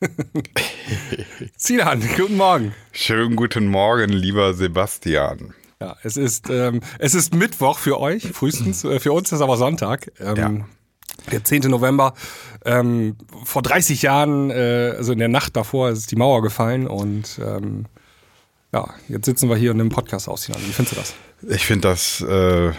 Sinan, guten Morgen. Schönen guten Morgen, lieber Sebastian. Ja, es ist, ähm, es ist Mittwoch für euch, frühestens. Äh, für uns ist aber Sonntag. Ähm, ja. Der 10. November. Ähm, vor 30 Jahren, äh, also in der Nacht davor, ist die Mauer gefallen und ähm, ja, jetzt sitzen wir hier und nehmen Podcast aus. Wie findest du das? Ich finde das äh,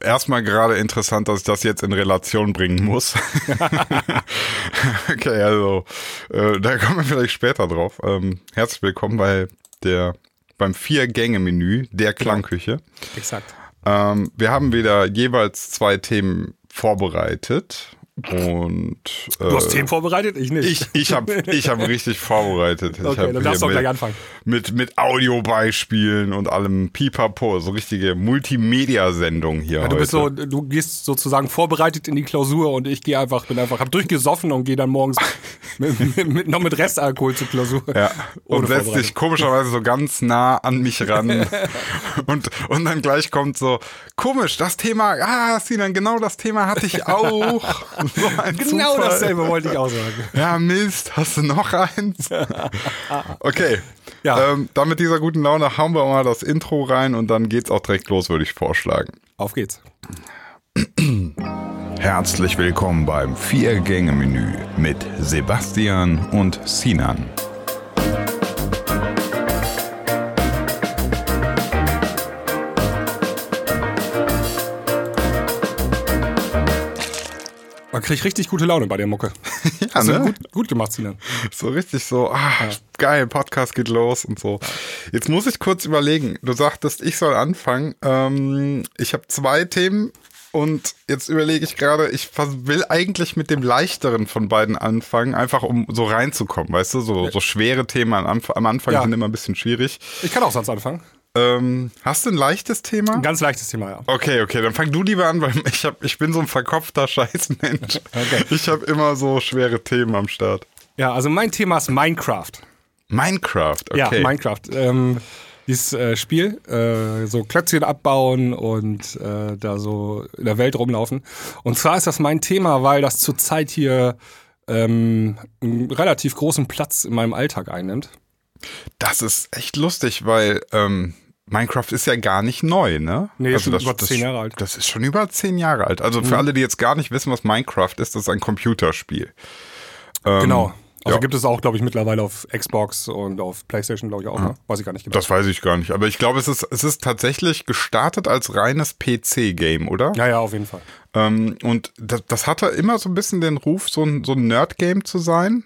erstmal gerade interessant, dass ich das jetzt in Relation bringen muss. okay, also äh, da kommen wir vielleicht später drauf. Ähm, herzlich willkommen bei der beim Vier-Gänge-Menü der genau. Klangküche. Exakt. Ähm, wir haben wieder jeweils zwei Themen vorbereitet. Und, äh, du hast äh, Themen vorbereitet? Ich nicht. Ich, ich habe ich hab richtig vorbereitet. Okay, ich hab dann darfst du auch gleich anfangen. Mit, mit Audiobeispielen und allem Pipapo, so richtige Multimedia-Sendung hier. Ja, du heute. bist so, du gehst sozusagen vorbereitet in die Klausur und ich gehe einfach, bin einfach, hab durchgesoffen und gehe dann morgens mit, mit, mit, noch mit Restalkohol zur Klausur. Ja. Und setzt dich komischerweise so ganz nah an mich ran. und, und dann gleich kommt so, komisch, das Thema, ah, Sinan, genau das Thema hatte ich auch. Genau Zufall. dasselbe wollte ich auch sagen. Ja, Mist, hast du noch eins? Okay. Ja. Ähm, dann mit dieser guten Laune hauen wir mal das Intro rein und dann geht's auch direkt los, würde ich vorschlagen. Auf geht's. Herzlich willkommen beim Vier-Gänge-Menü mit Sebastian und Sinan. Man kriegt richtig gute Laune bei der Mucke. ja, Hast ne? gut, gut gemacht, Sinan. So richtig so, ah, ja. geil, Podcast geht los und so. Jetzt muss ich kurz überlegen. Du sagtest, ich soll anfangen. Ähm, ich habe zwei Themen und jetzt überlege ich gerade, ich will eigentlich mit dem leichteren von beiden anfangen, einfach um so reinzukommen, weißt du? So, so schwere Themen am, Anfang ja. sind immer ein bisschen schwierig. Ich kann auch sonst anfangen. Ähm, hast du ein leichtes Thema? Ein ganz leichtes Thema, ja. Okay, okay, dann fang du lieber an, weil ich, hab, ich bin so ein verkopfter Scheißmensch. okay. Ich habe immer so schwere Themen am Start. Ja, also mein Thema ist Minecraft. Minecraft, okay. Ja, Minecraft. Ähm, dieses äh, Spiel, äh, so Klötzchen abbauen und äh, da so in der Welt rumlaufen. Und zwar ist das mein Thema, weil das zurzeit hier ähm, einen relativ großen Platz in meinem Alltag einnimmt. Das ist echt lustig, weil ähm, Minecraft ist ja gar nicht neu, ne? Nee, also schon das, über zehn Jahre alt. Das ist schon über zehn Jahre alt. Also für mhm. alle, die jetzt gar nicht wissen, was Minecraft ist, das ist ein Computerspiel. Ähm, genau. Also ja. gibt es auch, glaube ich, mittlerweile auf Xbox und auf PlayStation, glaube ich, auch. Ja. Ne? Weiß ich gar nicht genau. Das weiß ich gar nicht. Aber ich glaube, es ist, es ist tatsächlich gestartet als reines PC-Game, oder? Ja, ja, auf jeden Fall. Ähm, und das, das hatte immer so ein bisschen den Ruf, so ein, so ein Nerd-Game zu sein.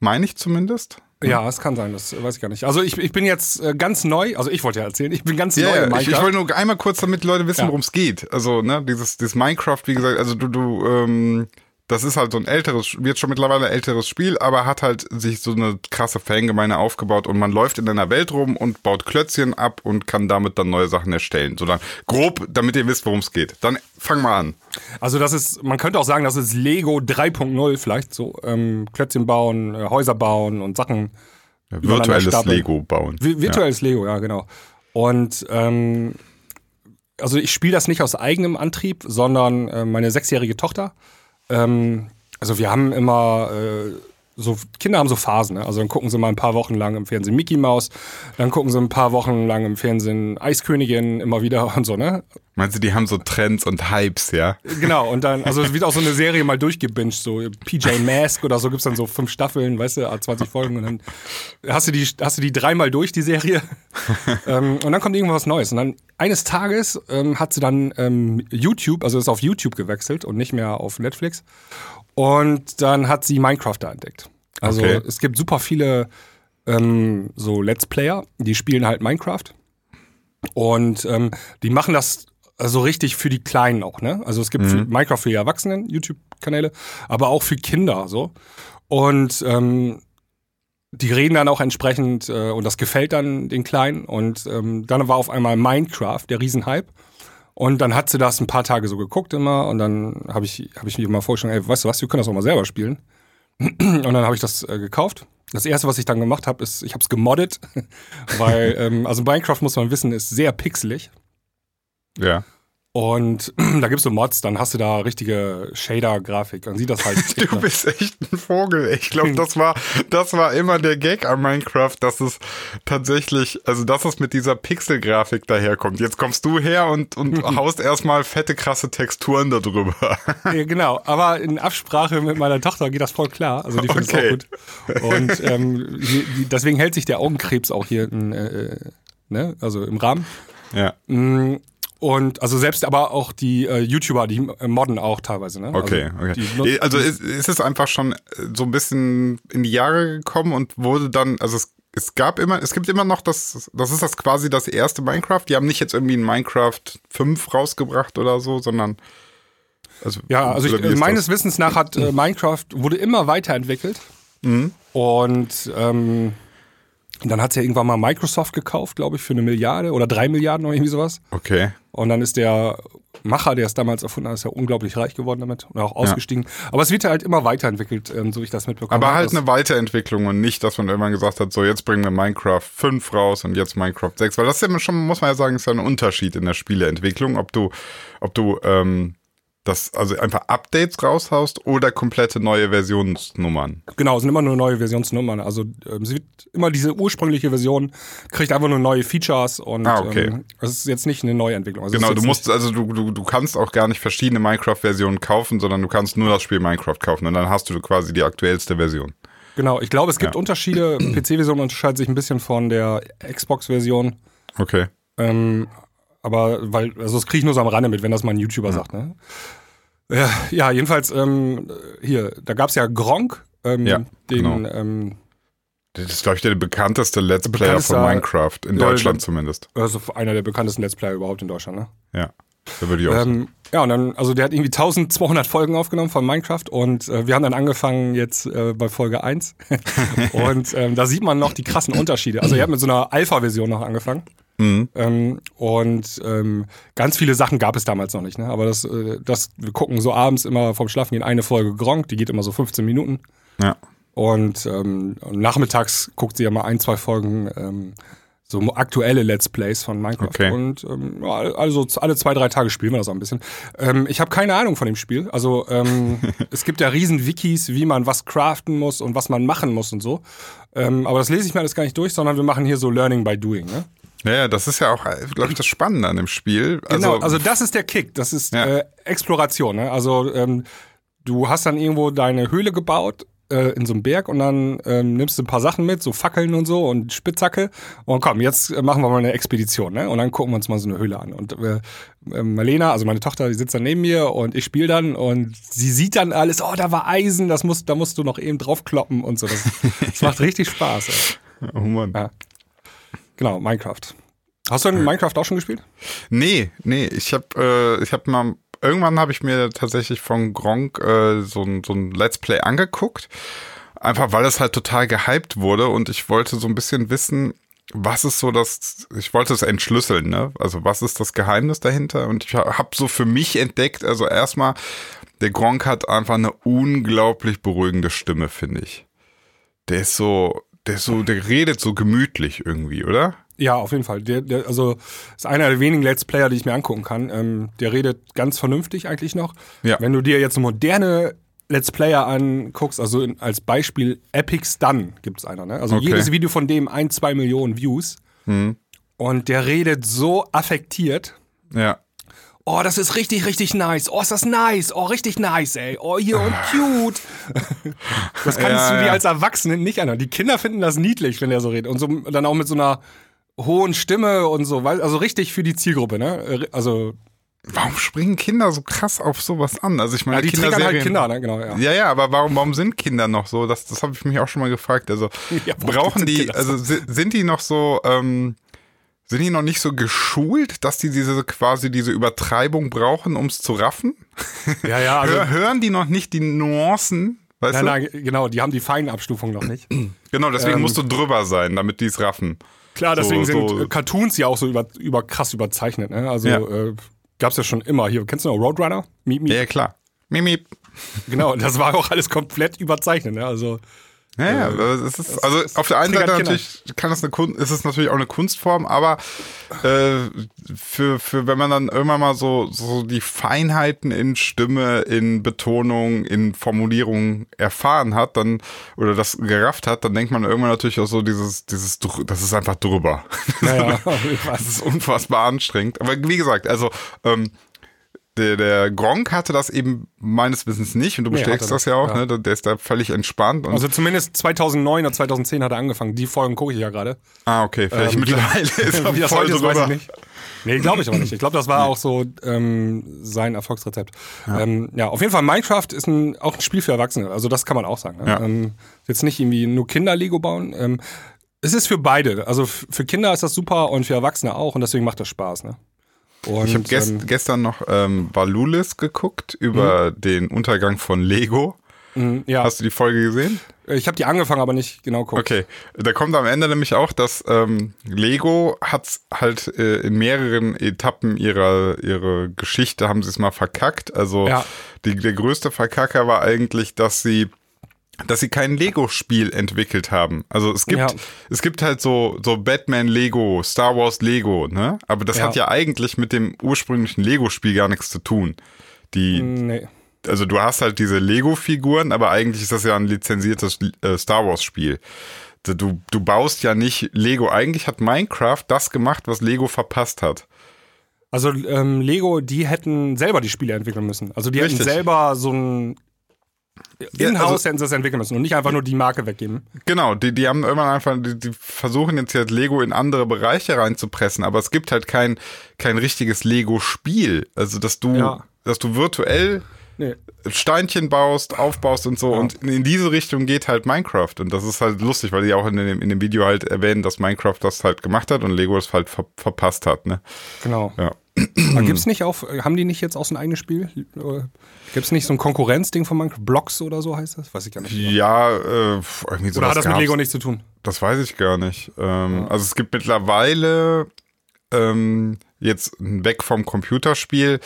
Meine ich zumindest. Ja, es kann sein, das weiß ich gar nicht. Also ich, ich bin jetzt äh, ganz neu, also ich wollte ja erzählen, ich bin ganz yeah, neu in Minecraft. Ich, ich wollte nur einmal kurz, damit Leute wissen, ja. worum es geht. Also, ne, dieses, dieses Minecraft, wie gesagt, also du, du, ähm, das ist halt so ein älteres, wird schon mittlerweile ein älteres Spiel, aber hat halt sich so eine krasse Fangemeinde aufgebaut und man läuft in einer Welt rum und baut Klötzchen ab und kann damit dann neue Sachen erstellen. So dann grob, damit ihr wisst, worum es geht. Dann fang mal an. Also das ist, man könnte auch sagen, das ist Lego 3.0 vielleicht, so ähm, Klötzchen bauen, äh, Häuser bauen und Sachen. Ja, virtuelles Lego bauen. virtuelles ja. Lego, ja, genau. Und ähm, also ich spiele das nicht aus eigenem Antrieb, sondern äh, meine sechsjährige Tochter ähm, also wir haben immer äh, so, Kinder haben so Phasen, ne? Also dann gucken sie mal ein paar Wochen lang im Fernsehen Mickey Mouse, dann gucken sie ein paar Wochen lang im Fernsehen Eiskönigin immer wieder und so, ne? Meinst du, die haben so Trends und Hypes, ja? Genau, und dann, also es wird auch so eine Serie mal durchgebinged, so PJ Mask oder so gibt's dann so fünf Staffeln, weißt du, 20 Folgen und dann hast du die, hast du die dreimal durch, die Serie. ähm, und dann kommt irgendwas Neues. Und dann eines Tages ähm, hat sie dann ähm, YouTube, also ist auf YouTube gewechselt und nicht mehr auf Netflix. Und dann hat sie Minecraft da entdeckt. Also okay. es gibt super viele ähm, so Let's Player, die spielen halt Minecraft. Und ähm, die machen das also richtig für die Kleinen auch, ne? Also es gibt mhm. Minecraft für die Erwachsenen, YouTube-Kanäle, aber auch für Kinder so. Und ähm, die reden dann auch entsprechend äh, und das gefällt dann den Kleinen. Und ähm, dann war auf einmal Minecraft der Riesenhype. Und dann hat sie das ein paar Tage so geguckt immer und dann habe ich, hab ich mir mal vorgestellt, ey, weißt du was, wir können das auch mal selber spielen. Und dann habe ich das äh, gekauft. Das erste, was ich dann gemacht habe, ist, ich habe es gemoddet, weil, ähm, also Minecraft muss man wissen, ist sehr pixelig. Ja. Und da gibt's so Mods, dann hast du da richtige Shader-Grafik. Dann sieht das halt. Du bist echt ein Vogel. Ich glaube, das war, das war immer der Gag an Minecraft, dass es tatsächlich, also dass es mit dieser Pixel-Grafik daherkommt. Jetzt kommst du her und, und haust erstmal fette, krasse Texturen darüber. Ja, genau, aber in Absprache mit meiner Tochter geht das voll klar. Also die findet Okay. auch gut. Und ähm, deswegen hält sich der Augenkrebs auch hier, in, äh, ne? also im Rahmen. Ja. Und also selbst aber auch die äh, YouTuber, die äh, modden auch teilweise, ne? Okay, also, okay. Also ist, ist es einfach schon so ein bisschen in die Jahre gekommen und wurde dann, also es, es gab immer, es gibt immer noch das, das ist das quasi das erste Minecraft. Die haben nicht jetzt irgendwie ein Minecraft 5 rausgebracht oder so, sondern also Ja, also ich, äh, meines? Wissens nach hat äh, Minecraft wurde immer weiterentwickelt. Mhm. Und ähm, dann hat es ja irgendwann mal Microsoft gekauft, glaube ich, für eine Milliarde oder drei Milliarden oder irgendwie sowas. Okay. Und dann ist der Macher, der es damals erfunden hat, ist ja unglaublich reich geworden damit und auch ausgestiegen. Aber es wird halt immer weiterentwickelt, ähm, so wie ich das mitbekommen Aber habe. halt Das- eine Weiterentwicklung und nicht, dass man irgendwann gesagt hat, so jetzt bringen wir Minecraft 5 raus und jetzt Minecraft 6. Weil das ist ja schon, muss man ja sagen, ist ja ein Unterschied in der Spieleentwicklung, ob du, ob du ähm, das, also einfach Updates raushaust oder komplette neue Versionsnummern. Genau, es sind immer nur neue Versionsnummern. Also ähm, es wird immer diese ursprüngliche Version, kriegt einfach nur neue Features und Ah, okay. ähm, es ist jetzt nicht eine Neuentwicklung. Also Genau, du musst, also du, du, du kannst auch gar nicht verschiedene Minecraft-Versionen kaufen, sondern du kannst nur das Spiel Minecraft kaufen und dann hast du quasi die aktuellste Version. Genau, ich glaube, es gibt Ja. Unterschiede. PC-Version unterscheidet sich ein bisschen von der Xbox-Version. Okay. Ähm, aber weil, also das kriege ich nur so am Rande mit, wenn das mal ein YouTuber sagt, ne? Ja, ja jedenfalls, ähm, hier, da gab's ja Gronk, ähm, Ja, den, genau. ähm, Das ist, glaube ich, der bekannteste Let's Player von Minecraft, in Ja, Deutschland zumindest. also einer der bekanntesten Let's Player überhaupt in Deutschland, ne? Ja. Da würde ich auch sagen. Ähm, ja, und dann, also der hat irgendwie 1200 Folgen aufgenommen von Minecraft und äh, wir haben dann angefangen jetzt äh, bei Folge 1 und ähm, da sieht man noch die krassen Unterschiede. Also er hat mit so einer Alpha-Version noch angefangen Mhm. ähm, und ähm, ganz viele Sachen gab es damals noch nicht. Ne? Aber das, äh, das, wir gucken so abends immer vom Schlafen gehen eine Folge Gronk, die geht immer so 15 Minuten Ja. und ähm, nachmittags guckt sie ja mal ein, zwei Folgen ähm, so aktuelle Let's Plays von Minecraft. Okay. Und ähm, also alle zwei, drei Tage spielen wir das auch ein bisschen. Ähm, ich habe keine Ahnung von dem Spiel. Also ähm, es gibt ja riesen Wikis, wie man was craften muss und was man machen muss und so. Ähm, aber das lese ich mir alles gar nicht durch, sondern wir machen hier so Learning by Doing. Ne? Ja, ja, das ist ja auch, glaube ich, das Spannende an dem Spiel. Also, Genau, also das ist der Kick. Das ist Ja. äh, Exploration. Ne? Also ähm, du hast dann irgendwo deine Höhle gebaut äh, in so einem Berg und dann ähm, nimmst du ein paar Sachen mit, so Fackeln und so und Spitzhacke. Und komm, jetzt äh, machen wir mal eine Expedition. Ne? Und dann gucken wir uns mal so eine Höhle an. Und äh, äh, Marlena, also meine Tochter, die sitzt dann neben mir und ich spiele dann und sie sieht dann alles, oh, da war Eisen, das muss, da musst du noch eben draufkloppen und so. Das, das macht richtig Spaß. Ey. oh Mann. Ja. Genau, Minecraft. Hast du in Minecraft auch schon gespielt? Nee, nee, ich habe äh, ich habe mal irgendwann habe ich mir tatsächlich von Gronk äh, so ein so ein Let's Play angeguckt, einfach weil es halt total gehypt wurde und ich wollte so ein bisschen wissen, was ist so das ich wollte es entschlüsseln, ne? Also, was ist das Geheimnis dahinter und ich habe so für mich entdeckt, also erstmal der Gronk hat einfach eine unglaublich beruhigende Stimme, finde ich. Der ist so der so der redet so gemütlich irgendwie, oder? Ja, auf jeden Fall. Der, der, also ist einer der wenigen Let's Player, die ich mir angucken kann. Ähm, der redet ganz vernünftig eigentlich noch. Ja. Wenn du dir jetzt moderne Let's Player anguckst, also in, als Beispiel Epic Stun gibt's einer, ne? Also Okay. jedes Video von dem ein, zwei Millionen Views. Und der redet so affektiert. Ja. Oh, das ist richtig, richtig nice. Oh, ist das nice. Oh, richtig nice, ey. Oh, hier und cute. Das kannst Ja, du dir als Erwachsene nicht anhören. Die Kinder finden das niedlich, wenn der so redet. Und so, dann auch mit so einer hohen Stimme und so. Also richtig für die Zielgruppe, ne? Also, Warum springen Kinder so krass auf sowas an? Also ich meine, ja, die halt Kinderserien- Kinder, ne? Genau, ja. Ja, ja, aber warum, warum sind Kinder noch so? Das, das habe ich mich auch schon mal gefragt. Also Ja, brauchen die, also si- sind die noch so, ähm, sind die noch nicht so geschult, dass die diese quasi diese Übertreibung brauchen, um es zu raffen? Ja, ja, also. Hör, hören die noch nicht die Nuancen? Weißt Nein, du? nein, genau, die haben die Feinabstufung noch nicht. Genau, deswegen Ähm, musst du drüber sein, damit die es raffen. Klar, deswegen So- sind so- Cartoons ja auch so über, über krass überzeichnet, ne? Also, Ja. äh, gab's ja schon immer. Hier, kennst du noch Roadrunner? Miep, miep. Ja, klar. Mimi. Genau, das war auch alles komplett überzeichnet, ne? Also, Ja, ja, Äh, es ist, also auf der einen Seite natürlich kann das eine Kunst, ist es natürlich auch eine Kunstform, aber äh, für, für wenn man dann irgendwann mal so, so die Feinheiten in Stimme, in Betonung, in Formulierung erfahren hat, dann oder das gerafft hat, dann denkt man irgendwann natürlich auch so dieses, dieses, das ist einfach drüber. Naja, Das ist unfassbar anstrengend. Aber wie gesagt, also ähm, der, der Gronk hatte das eben meines Wissens nicht und du Nee, bestätigst hatte das ja auch, ja. ne? Der ist da völlig entspannt Also zumindest 2009 oder 2010 hat er angefangen. Die Folgen gucke ich ja gerade. Ah, okay, vielleicht Ähm, mittlerweile ist er Wie das heute ist, weiß ich nicht. Nee, glaube ich aber nicht. Ich glaube, das war auch so ähm, sein Erfolgsrezept. Ja. Ähm, ja, auf jeden Fall, Minecraft ist ein, auch ein Spiel für Erwachsene. Also das kann man auch sagen. Ne? Ja. Ähm, jetzt nicht irgendwie nur Kinder Lego bauen. Ähm, es ist für beide. Also für Kinder ist das super und für Erwachsene auch und deswegen macht das Spaß. Ne? Und, Ich habe gest, ähm, gestern noch ähm, Valulis geguckt über den Untergang von Lego. mh, ja, Hast du die Folge gesehen? ich habe die angefangen, aber nicht genau geguckt. Okay, da kommt am Ende nämlich auch, dass ähm, Lego hat halt äh, in mehreren Etappen ihrer ihre Geschichte haben sie es mal verkackt. Also Ja. die, der größte Verkacker war eigentlich, dass sie dass sie kein Lego-Spiel entwickelt haben. Also es gibt, Ja. es gibt halt so, so Batman Lego, Star Wars Lego, ne? Aber das Ja. hat ja eigentlich mit dem ursprünglichen Lego-Spiel gar nichts zu tun. Die, Nee. also du hast halt diese Lego-Figuren, aber eigentlich ist das ja ein lizenziertes äh, Star Wars-Spiel. Du, du baust ja nicht Lego. Eigentlich hat Minecraft das gemacht, was Lego verpasst hat. Also ähm, Lego, die hätten selber die Spiele entwickeln müssen. Also die Richtig. hätten selber so ein In-house also- entwickeln müssen und nicht einfach nur die Marke weggeben. Genau, die, die haben irgendwann einfach, die, die versuchen jetzt jetzt Lego in andere Bereiche reinzupressen, aber es gibt halt kein, kein richtiges Lego-Spiel. Also, dass du, Ja. dass du virtuell Nee. Steinchen baust, aufbaust und so. Und in diese Richtung geht halt Minecraft. Und das ist halt lustig, weil die auch in dem, in dem Video halt erwähnen, dass Minecraft das halt gemacht hat und Lego es halt ver verpasst hat, ne? Genau. Ja. Aber gibt's nicht auf, haben die nicht jetzt auch so ein eigenes Spiel? Gibt es nicht so ein Konkurrenzding von Minecraft? Blocks oder so heißt das? Weiß ich gar nicht. Ja, äh, irgendwie so Oder hat das mit Lego nichts zu tun? Das weiß ich gar nicht. Ähm, Also es gibt mittlerweile ähm, jetzt weg vom Computerspiel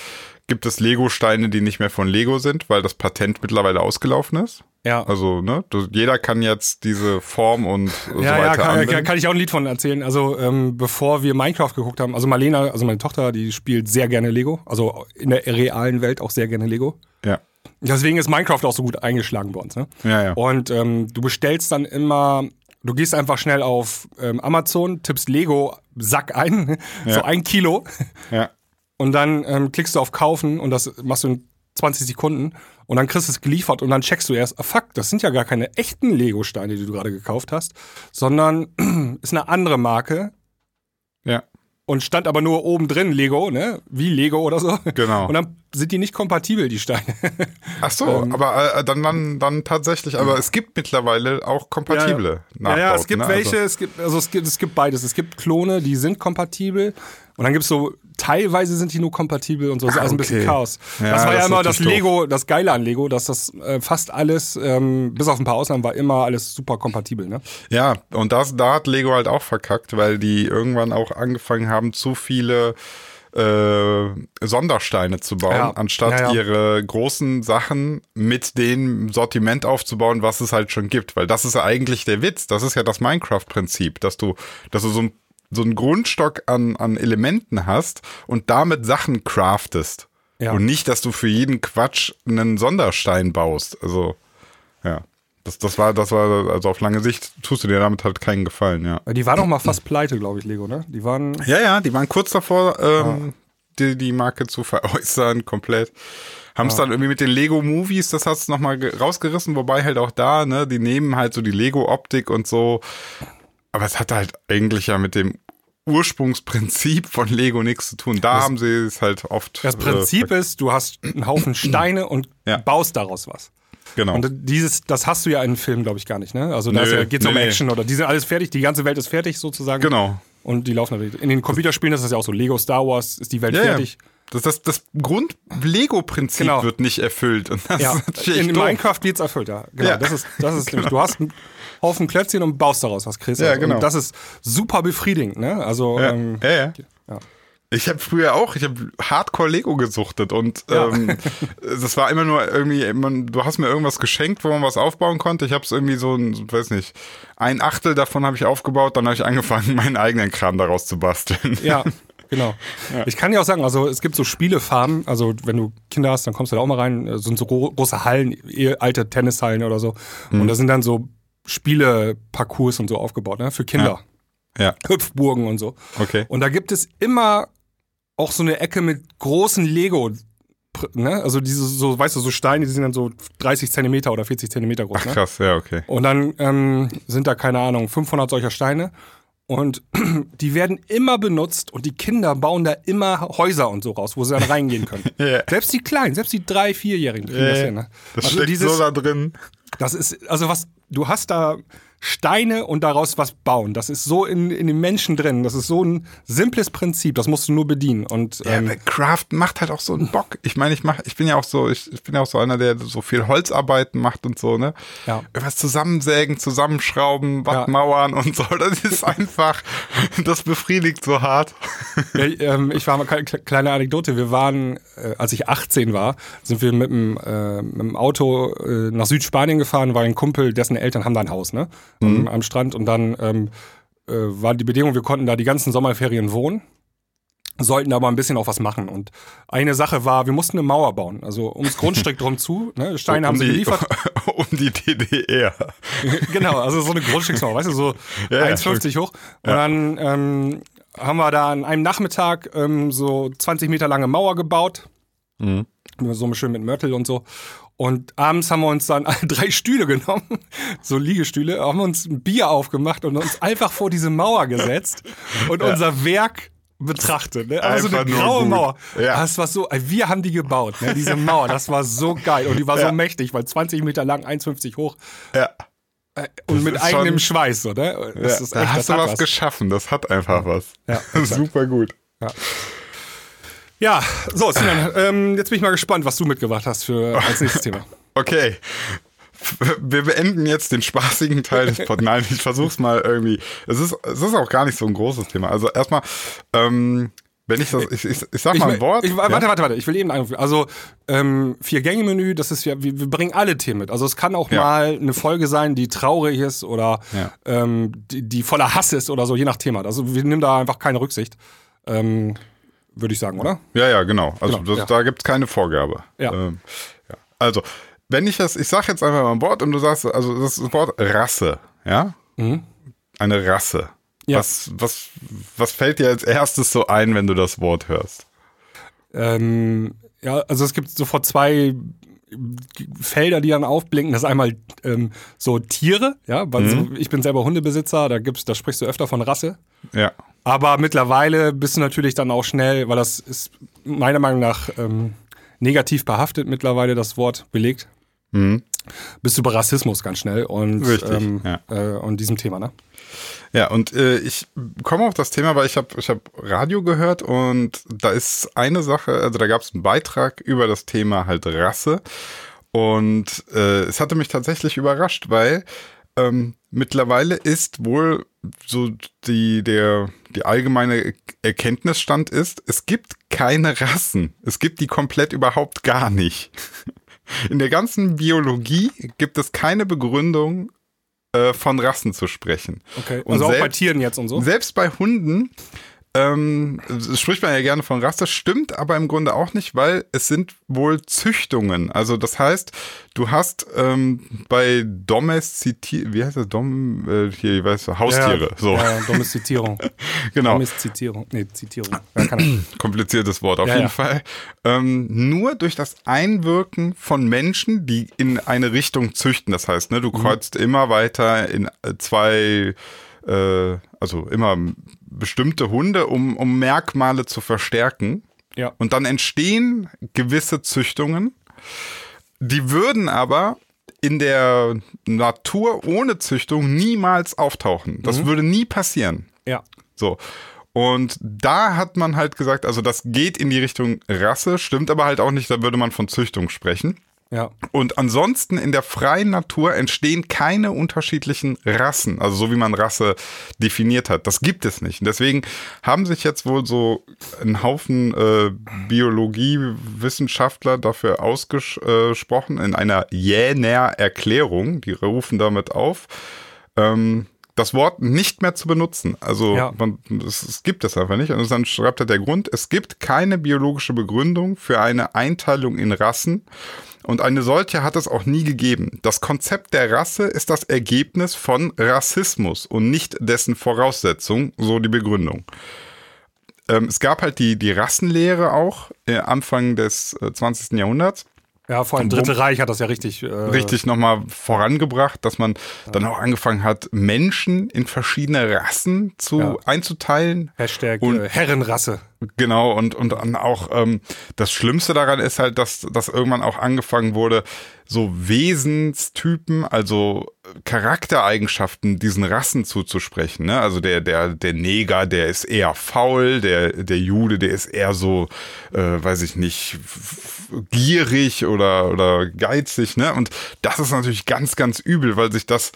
gibt es Lego-Steine, die nicht mehr von Lego sind, weil das Patent mittlerweile ausgelaufen ist. Ja. Also, ne, jeder kann jetzt diese Form und so ja, ja, weiter kann, anwenden. kann, ich auch ein Lied von erzählen. Also, ähm, bevor wir Minecraft geguckt haben, also Marlena, also meine Tochter, die spielt sehr gerne Lego. Also in der realen Welt auch sehr gerne Lego. ja. Deswegen ist Minecraft auch so gut eingeschlagen bei uns. Ne? Ja, ja. Und ähm, du bestellst dann immer, du gehst einfach schnell auf ähm, Amazon, tippst Lego Sack ein, so Ja. ein Kilo. ja. Und dann ähm, klickst du auf Kaufen und das machst du in 20 Sekunden und dann kriegst du es geliefert und dann checkst du erst, ah, fuck, das sind ja gar keine echten Lego-Steine, die du gerade gekauft hast, sondern ist eine andere Marke Ja. und stand aber nur oben drin Lego, ne? Wie Lego oder so. Genau. Und dann sind die nicht kompatibel, die Steine. Ach so, Ähm. aber äh, dann, dann, dann tatsächlich, aber es gibt mittlerweile auch kompatible Ja, ja, es Nachbauten, gibt ne? welche, Also, es gibt, also es gibt, es gibt beides. Es gibt Klone, die sind kompatibel und dann gibt es so, teilweise sind die nur kompatibel und so, ist Ah, alles ein bisschen okay. Chaos. Ja, das war ja das ist immer das Lego, das Geile an Lego, dass das äh, fast alles, ähm, bis auf ein paar Ausnahmen, war immer alles super kompatibel, ne? Ja, und das, da hat Lego halt auch verkackt, weil die irgendwann auch angefangen haben, zu viele äh, Sondersteine zu bauen, Ja. anstatt Ja, ja. ihre großen Sachen mit dem Sortiment aufzubauen, was es halt schon gibt. Weil das ist ja eigentlich der Witz. Das ist ja das Minecraft-Prinzip, dass du, dass du so ein so einen Grundstock an, an Elementen hast und damit Sachen craftest. Und nicht, dass du für jeden Quatsch einen Sonderstein baust. Also, ja. Das, das war, das war, also auf lange Sicht tust du dir damit halt keinen Gefallen, ja. Die waren auch mal fast pleite, glaube ich, Lego, ne? Die waren, Ja, ja, die waren kurz davor, ähm, die, die Marke zu veräußern, komplett. Haben es dann irgendwie mit den Lego-Movies, das hat's nochmal rausgerissen, wobei halt auch da, ne, die nehmen halt so die Lego-Optik und so. Aber es hat halt eigentlich ja mit dem Ursprungsprinzip von Lego nichts zu tun. Da haben sie es halt oft. das Prinzip äh, ist, du hast einen Haufen Steine und Ja. baust daraus was. Genau. Und dieses, das hast du ja in Filmen, glaube ich, gar nicht, ne? Also da ja, geht's um nee, nee. Action oder die sind alles fertig, die ganze Welt ist fertig sozusagen. genau. Und die laufen natürlich. In den Computerspielen ist das ja auch so. Lego Star Wars ist die Welt Ja, ja. fertig. Das, das, das Grund-Lego-Prinzip Genau. wird nicht erfüllt. Und das Ja, ist in doof. Minecraft wird's erfüllt, ja. Genau, Ja. das ist, das ist nämlich, du hast einen Haufen Klötzchen und baust daraus was, Chris. Ja, genau. Und das ist super befriedigend, ne? Also, Ja, ähm, ja, ja. Ja. Ich habe früher auch, ich habe Hardcore Lego gesuchtet und Ja. ähm, das war immer nur irgendwie, man, du hast mir irgendwas geschenkt, wo man was aufbauen konnte. Ich habe es irgendwie so, ein, weiß nicht, ein Achtel davon habe ich aufgebaut, dann habe ich angefangen, meinen eigenen Kram daraus zu basteln. Ja, genau. Ich kann dir auch sagen, also es gibt so Spielefarmen, also wenn du Kinder hast, dann kommst du da auch mal rein, äh, sind so gro große Hallen, eh alte Tennishallen oder so. Und da sind dann so Spieleparcours und so aufgebaut, ne? Für Kinder. Ja, Hüpfburgen und so. okay. Und da gibt es immer auch so eine Ecke mit großen Lego. Ne? Also diese, so, weißt du, so Steine, die sind dann so 30 Zentimeter oder 40 Zentimeter groß. Ach Ne? krass, ja, okay. Und dann ähm, sind da, keine Ahnung, 500 solcher Steine. Und die werden immer benutzt und die Kinder bauen da immer Häuser und so raus, wo sie dann reingehen können. Ja. Selbst die Kleinen, selbst die drei, vierjährigen kriegen das Ja, hin. Ne? Das Also steckt dieses- so da drin. Das ist, also was, du hast da Steine und daraus was bauen. Das ist so in, in den Menschen drin. Das ist so ein simples Prinzip. Das musst du nur bedienen. Und Ja, ähm, aber Craft macht halt auch so einen Bock. Ich meine, ich mach, ich bin ja auch so, ich, ich bin ja auch so einer, der so viel Holzarbeiten macht und so, ne? Ja. Irgendwas zusammensägen, zusammenschrauben, Wattmauern und so. Das ist einfach, das befriedigt so hart. Ja, ähm, ich war mal kle- kleine Anekdote. Wir waren, äh, als ich 18 war, sind wir mit dem, äh, mit dem Auto äh, nach Südspanien gefahren, weil ein Kumpel, dessen Eltern haben da ein Haus, ne? Am, am Strand. Und dann ähm, äh, war die Bedingung, wir konnten da die ganzen Sommerferien wohnen. Sollten aber ein bisschen auch was machen. Und eine Sache war, wir mussten eine Mauer bauen. Also ums Grundstück drum zu. Ne? Steine haben um sie die, geliefert. Um die DDR. genau, also so eine Grundstücksmauer, weißt du, so Ja, ja, 1,50 hoch. Und dann ähm, haben wir da an einem Nachmittag ähm, so 20 Meter lange Mauer gebaut. Mhm. So schön mit Mörtel und so. Und abends haben wir uns dann drei Stühle genommen, so Liegestühle, haben uns ein Bier aufgemacht und uns einfach vor diese Mauer gesetzt und unser Werk betrachtet. Ne? Also eine graue gut. Mauer. Ja. Das war so, wir haben die gebaut, ne? diese Mauer. Das war so geil. Und die war Ja. so mächtig, weil 20 Meter lang, 1,50 hoch. Ja. Und mit ist eigenem schon- Schweiß, so, ne? ja. Das ist da echt, hast das du was, was. geschaffen. Das hat einfach was. Ja, Super gut. Ja, so, Sinan, ähm, jetzt bin ich mal gespannt, was du mitgebracht hast für als nächstes Thema. Okay. Wir beenden jetzt den spaßigen Teil des Podcasts. Nein, ich versuch's mal irgendwie. Es ist, es ist auch gar nicht so ein großes Thema. Also erstmal, ähm, wenn ich das, ich, ich, ich sag Ich, mal ein Wort. ich, warte, warte, warte, ich will eben einfügen. Also, ähm, Vier-Gänge-Menü, das ist ja, wir, wir bringen alle Themen mit. Also, es kann auch Ja. mal eine Folge sein, die traurig ist oder Ja. ähm, die, die voller Hass ist oder so, je nach Thema. Also, wir nehmen da einfach keine Rücksicht. Ähm, Würde ich sagen, oder? Ja, ja, genau. Also Genau, das, ja. da gibt's keine Vorgabe. Ja. Ähm, ja. Also, wenn ich das, ich sag jetzt einfach mal ein Wort und du sagst, also das Wort Rasse, ja? Eine Rasse. Mhm. Ja. Was, was, was fällt dir als erstes so ein, wenn du das Wort hörst? Ähm, ja, also es gibt sofort zwei Felder, die dann aufblinken. Das ist einmal ähm, so Tiere, ja, weil so, ich bin selber Hundebesitzer, da gibt's, da sprichst du öfter von Rasse. Ja. Aber mittlerweile bist du natürlich dann auch schnell, weil das ist meiner Meinung nach ähm, negativ behaftet mittlerweile, das Wort belegt. Bist du bei Rassismus ganz schnell und, Richtig, ähm, ja. äh, und diesem Thema, ne? Ja, und äh, ich komme auf das Thema, weil ich habe ich hab Radio gehört und da ist eine Sache, also da gab es einen Beitrag über das Thema halt Rasse und äh, es hatte mich tatsächlich überrascht, weil ähm, mittlerweile ist wohl so die, der, die allgemeine Erkenntnisstand ist, es gibt keine Rassen. Es gibt die komplett überhaupt gar nicht. In der ganzen Biologie gibt es keine Begründung, äh, von Rassen zu sprechen. Okay. Und Also auch bei Tieren jetzt und so. Selbst bei Hunden ähm, spricht man ja gerne von Rasse, stimmt aber im Grunde auch nicht, weil es sind wohl Züchtungen. Also das heißt, du hast ähm, bei Domestizier, wie heißt das, Dom, äh, hier, ich weiß, Haustiere, Ja, so, Ja, Domestizierung. genau. Domestizierung. Nee, Zitierung. Ja, kompliziertes Wort auf Ja, jeden ja. Fall. Ähm, nur durch das Einwirken von Menschen, die in eine Richtung züchten. Das heißt, ne, du Mhm. kreuzt immer weiter in äh, zwei, äh, also immer bestimmte Hunde, um, um Merkmale zu verstärken. ja. Und dann entstehen gewisse Züchtungen. Die würden aber in der Natur ohne Züchtung niemals auftauchen. Das Mhm. würde nie passieren. Ja. So. Und da hat man halt gesagt, also das geht in die Richtung Rasse, stimmt aber halt auch nicht, da würde man von Züchtung sprechen. Ja. Und ansonsten in der freien Natur entstehen keine unterschiedlichen Rassen, also so wie man Rasse definiert hat. Das gibt es nicht. Und deswegen haben sich jetzt wohl so ein Haufen äh, Biologiewissenschaftler dafür ausgesprochen in einer Jäner Erklärung. Die rufen damit auf. Ähm, das Wort nicht mehr zu benutzen. Also Ja. man, es, es gibt es einfach nicht. Und dann schreibt er der Grund, es gibt keine biologische Begründung für eine Einteilung in Rassen. Und eine solche hat es auch nie gegeben. Das Konzept der Rasse ist das Ergebnis von Rassismus und nicht dessen Voraussetzung, so die Begründung. Ähm, es gab halt die, die Rassenlehre auch äh, Anfang des äh, 20. Jahrhunderts Ja, vor allem Dritte Reich hat das ja richtig. Äh, richtig nochmal vorangebracht, dass man dann auch angefangen hat, Menschen in verschiedene Rassen zu Ja. einzuteilen. Hashtag Und- äh, Herrenrasse. Genau, und, und auch ähm, das Schlimmste daran ist halt, dass, dass irgendwann auch angefangen wurde, so Wesenstypen, also Charaktereigenschaften diesen Rassen zuzusprechen. Ne? Also der, der, der Neger, der ist eher faul, der, der Jude, der ist eher so, äh, weiß ich nicht, gierig oder, oder geizig. Ne? Und das ist natürlich ganz, ganz übel, weil sich das,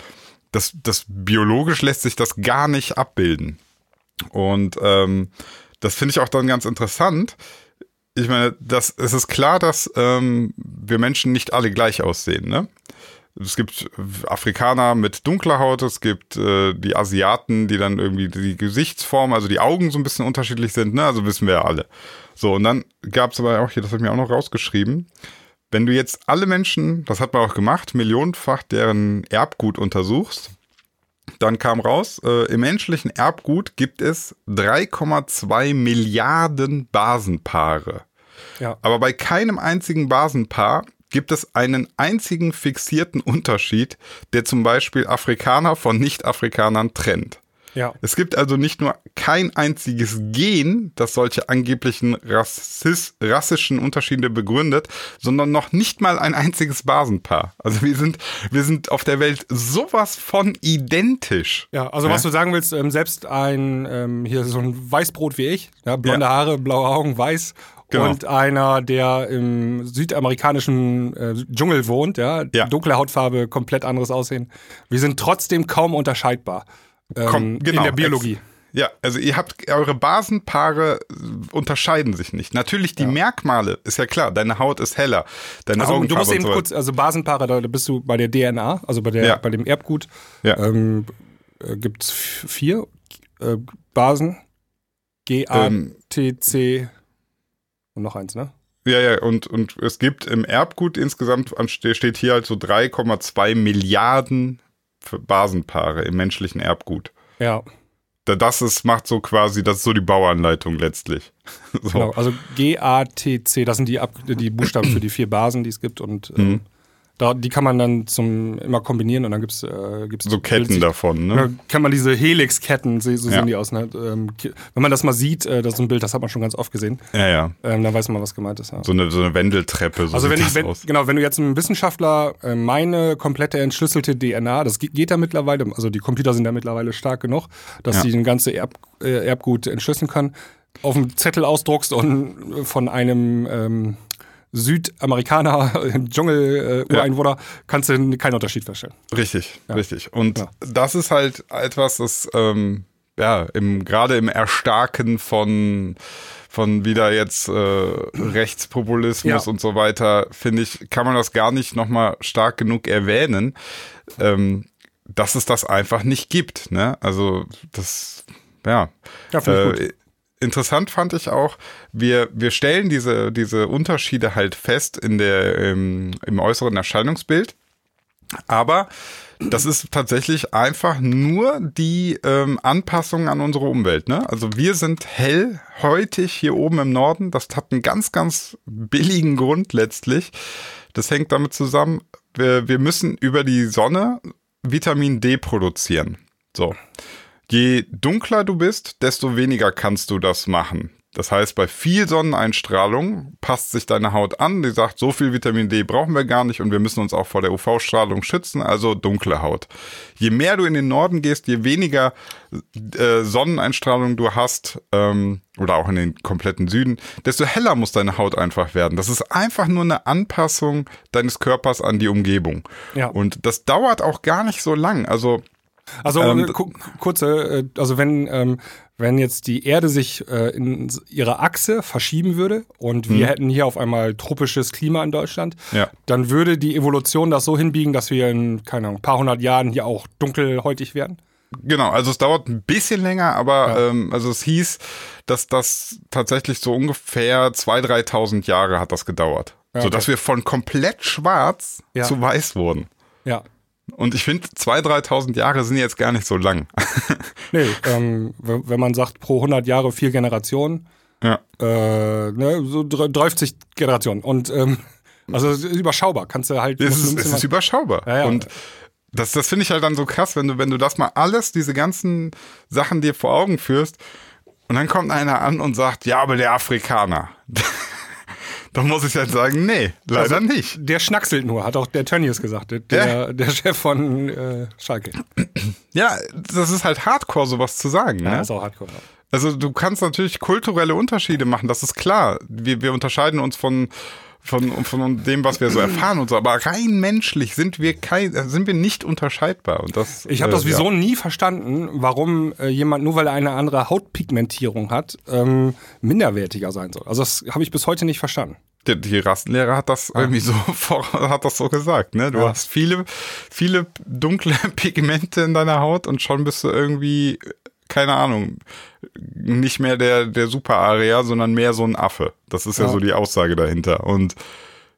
das, das biologisch lässt sich das gar nicht abbilden. Und ähm, das finde ich auch dann ganz interessant. Ich meine, das, es ist klar, dass ähm, wir Menschen nicht alle gleich aussehen. Ne? Es gibt Afrikaner mit dunkler Haut, es gibt äh, die Asiaten, die dann irgendwie die Gesichtsform, also die Augen so ein bisschen unterschiedlich sind. Ne? Also wissen wir ja alle. So, und dann gab es aber auch hier, das habe ich mir auch noch rausgeschrieben, wenn du jetzt alle Menschen, das hat man auch gemacht, millionenfach deren Erbgut untersuchst, dann kam raus, äh, im menschlichen Erbgut gibt es 3,2 Milliarden Basenpaare. Ja. Aber bei keinem einzigen Basenpaar gibt es einen einzigen fixierten Unterschied, der zum Beispiel Afrikaner von Nicht-Afrikanern trennt. Ja. Es gibt also nicht nur kein einziges Gen, das solche angeblichen Rassis, rassischen Unterschiede begründet, sondern noch nicht mal ein einziges Basenpaar. Also wir sind, wir sind auf der Welt sowas von identisch. Ja, also Ja. was du sagen willst, ähm, selbst ein, ähm, hier so ein Weißbrot wie ich, ja, blonde Ja. Haare, blaue Augen, weiß. Genau. Und einer, der im südamerikanischen äh, Dschungel wohnt, ja, Ja. dunkle Hautfarbe, komplett anderes Aussehen. Wir sind trotzdem kaum unterscheidbar Komm, genau. in der Biologie. Ja, also ihr habt eure Basenpaare äh, unterscheiden sich nicht. Natürlich die Merkmale, ist ja klar, deine Haut ist heller, deine Also du Augenfarbe musst und eben so. kurz, also Basenpaare, da bist du bei der DNA, also bei, der, Ja. bei dem Erbgut, Ja. ähm, äh, gibt es vier äh, Basen. G, A, Ähm, T, C und noch eins, ne? Ja, ja, und, und es gibt im Erbgut insgesamt, steht hier halt so 3,2 Milliarden Basenpaare im menschlichen Erbgut. Ja, Da- Das ist, macht so quasi, das ist so die Bauanleitung letztlich. So. genau. Also G, A, T, C, das sind die, Ab die Buchstaben für die vier Basen, die es gibt und ähm, Mhm. Da, die kann man dann zum immer kombinieren und dann gibt's äh, gibt's So Ketten davon, ne? Kann man diese Helix-Ketten, so so Ja. sehen die aus. Ne? Ähm, wenn man das mal sieht, äh, das ist ein Bild, das hat man schon ganz oft gesehen, Ja, ja. ähm, dann weiß man, was gemeint ist. Ja. So eine, so eine Wendeltreppe, so Also wenn ich, wenn, genau, wenn du jetzt einem Wissenschaftler äh, meine komplette entschlüsselte DNA, das ge- geht ja mittlerweile, also die Computer sind ja mittlerweile stark genug, dass Ja. die ein ganze Erb, äh, Erbgut entschlüsseln kann, auf dem Zettel ausdruckst und von einem ähm, Südamerikaner, im Dschungel, äh, Ja. Ureinwohner, kannst du keinen Unterschied feststellen. Richtig, richtig. Und Ja. das ist halt etwas, das ähm, ja im gerade im Erstarken von von wieder jetzt äh, Rechtspopulismus Ja. und so weiter, finde ich, kann man das gar nicht nochmal stark genug erwähnen, ähm, dass es das einfach nicht gibt. Ne? Also das, ja. Ja, finde ich Äh, Interessant fand ich auch, wir, wir stellen diese, diese Unterschiede halt fest in der, im, im äußeren Erscheinungsbild. Aber das ist tatsächlich einfach nur die ähm, Anpassung an unsere Umwelt. Ne? Also wir sind hellhäutig hier oben im Norden. Das hat einen ganz, ganz billigen Grund letztlich. Das hängt damit zusammen, wir, wir müssen über die Sonne Vitamin D produzieren. So. Je dunkler du bist, desto weniger kannst du das machen. Das heißt, bei viel Sonneneinstrahlung passt sich deine Haut an. Die sagt, so viel Vitamin D brauchen wir gar nicht und wir müssen uns auch vor der UV-Strahlung schützen, also dunkle Haut. Je mehr du in den Norden gehst, je weniger äh, Sonneneinstrahlung du hast, ähm, oder auch in den kompletten Süden, desto heller muss deine Haut einfach werden. Das ist einfach nur eine Anpassung deines Körpers an die Umgebung. Ja. Und das dauert auch gar nicht so lang. Also Also Ähm, äh, ku- kurze, äh, also wenn ähm, wenn jetzt die Erde sich äh, in ihrer Achse verschieben würde und wir hätten hier auf einmal tropisches Klima in Deutschland, Mhm. Ja. dann würde die Evolution das so hinbiegen, dass wir in keine Ahnung, ein paar hundert Jahren hier auch dunkelhäutig werden. Genau, also es dauert ein bisschen länger, aber ähm, also es hieß, dass das tatsächlich so ungefähr 2.000, 3.000 Jahre hat das gedauert. Ja, Sodass okay. wir von komplett schwarz Ja. zu weiß wurden. Ja. Und ich finde, 2.000, 3.000 Jahre sind jetzt gar nicht so lang. Nee, ähm, wenn man sagt, pro 100 Jahre vier Generationen, ja. äh, ne, so dr- 30 Generationen. Und ähm, also es ist überschaubar, kannst du halt. Es ist, es ist überschaubar. Ja, ja. Und das, das finde ich halt dann so krass, wenn du, wenn du das mal alles, diese ganzen Sachen dir vor Augen führst und dann kommt einer an und sagt, ja, aber der Afrikaner. dann muss ich halt sagen, nee, leider Also, nicht. Der schnackselt nur, hat auch der Tönnies gesagt, der, der, der Chef von äh, Schalke. Ja, das ist halt Hardcore, sowas zu sagen. Ja, Ne? ist auch hardcore. Also du kannst natürlich kulturelle Unterschiede machen, das ist klar. Wir, wir unterscheiden uns von, von, von dem, was wir so erfahren und so, aber rein menschlich sind wir kein, sind wir nicht unterscheidbar. Und das, Ich habe äh, das wieso ja. nie verstanden, warum äh, jemand, nur weil er eine andere Hautpigmentierung hat, ähm, minderwertiger sein soll. Also das habe ich bis heute nicht verstanden. Die, die Rassenlehrer hat das irgendwie so hat das so gesagt, ne? Du Ja. hast viele, viele dunkle Pigmente in deiner Haut und schon bist du irgendwie, keine Ahnung, nicht mehr der, der Super-Aria, sondern mehr so ein Affe. Das ist ja, Ja. so die Aussage dahinter. Und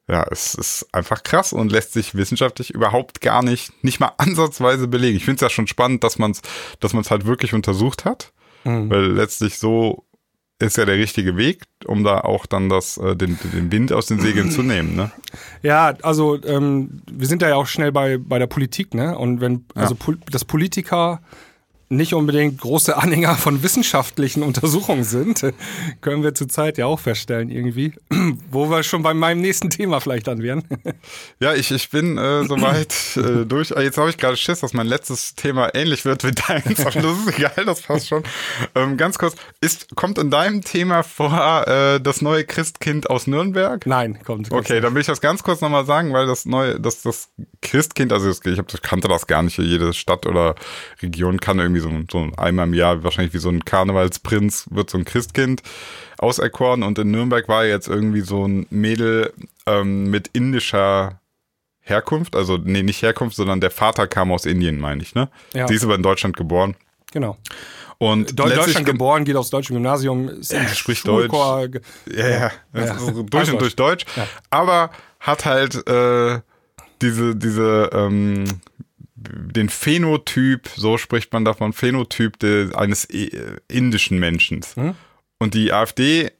ja, es ist einfach krass und lässt sich wissenschaftlich überhaupt gar nicht, nicht mal ansatzweise belegen. Ich finde es ja schon spannend, dass man es dass man's halt wirklich untersucht hat, weil letztlich so ist ja der richtige Weg, um da auch dann das, äh, den, den Wind aus den Segeln zu nehmen. Ne? Ja, also ähm, wir sind da ja auch schnell bei, bei der Politik, ne? Und wenn, also Pol dass Politiker nicht unbedingt große Anhänger von wissenschaftlichen Untersuchungen sind, können wir zurzeit ja auch feststellen irgendwie, wo wir schon bei meinem nächsten Thema vielleicht dann wären. Ja, ich, ich bin äh, soweit äh, durch. Ah, Jetzt habe ich gerade Schiss, dass mein letztes Thema ähnlich wird wie deins, aber das ist egal, das passt schon. Ähm, ganz kurz, ist, kommt in deinem Thema vor äh, das neue Christkind aus Nürnberg? Nein, kommt. Okay, dann will ich das ganz kurz nochmal sagen, weil das neue, das, das Christkind, also ich, hab, ich kannte das gar nicht, jede Stadt oder Region kann irgendwie so, so einmal im Jahr, wahrscheinlich wie so ein Karnevalsprinz, wird so ein Christkind auserkoren und in Nürnberg war jetzt irgendwie so ein Mädel ähm, mit indischer Herkunft, also nee, nicht Herkunft, sondern der Vater kam aus Indien, meine ich, ne? Ja. Sie ist aber in Deutschland geboren. Genau. Und letztlich Deutschland ge- geboren, geht aufs deutsche Gymnasium, ist im spricht Schulchor ge- Ja, ja, Ja. Also durch und durch Deutsch. Aber hat halt äh, diese, diese, ähm, den Phänotyp, so spricht man davon, Phänotyp de, eines äh, indischen Menschen. Mhm. Und die AfD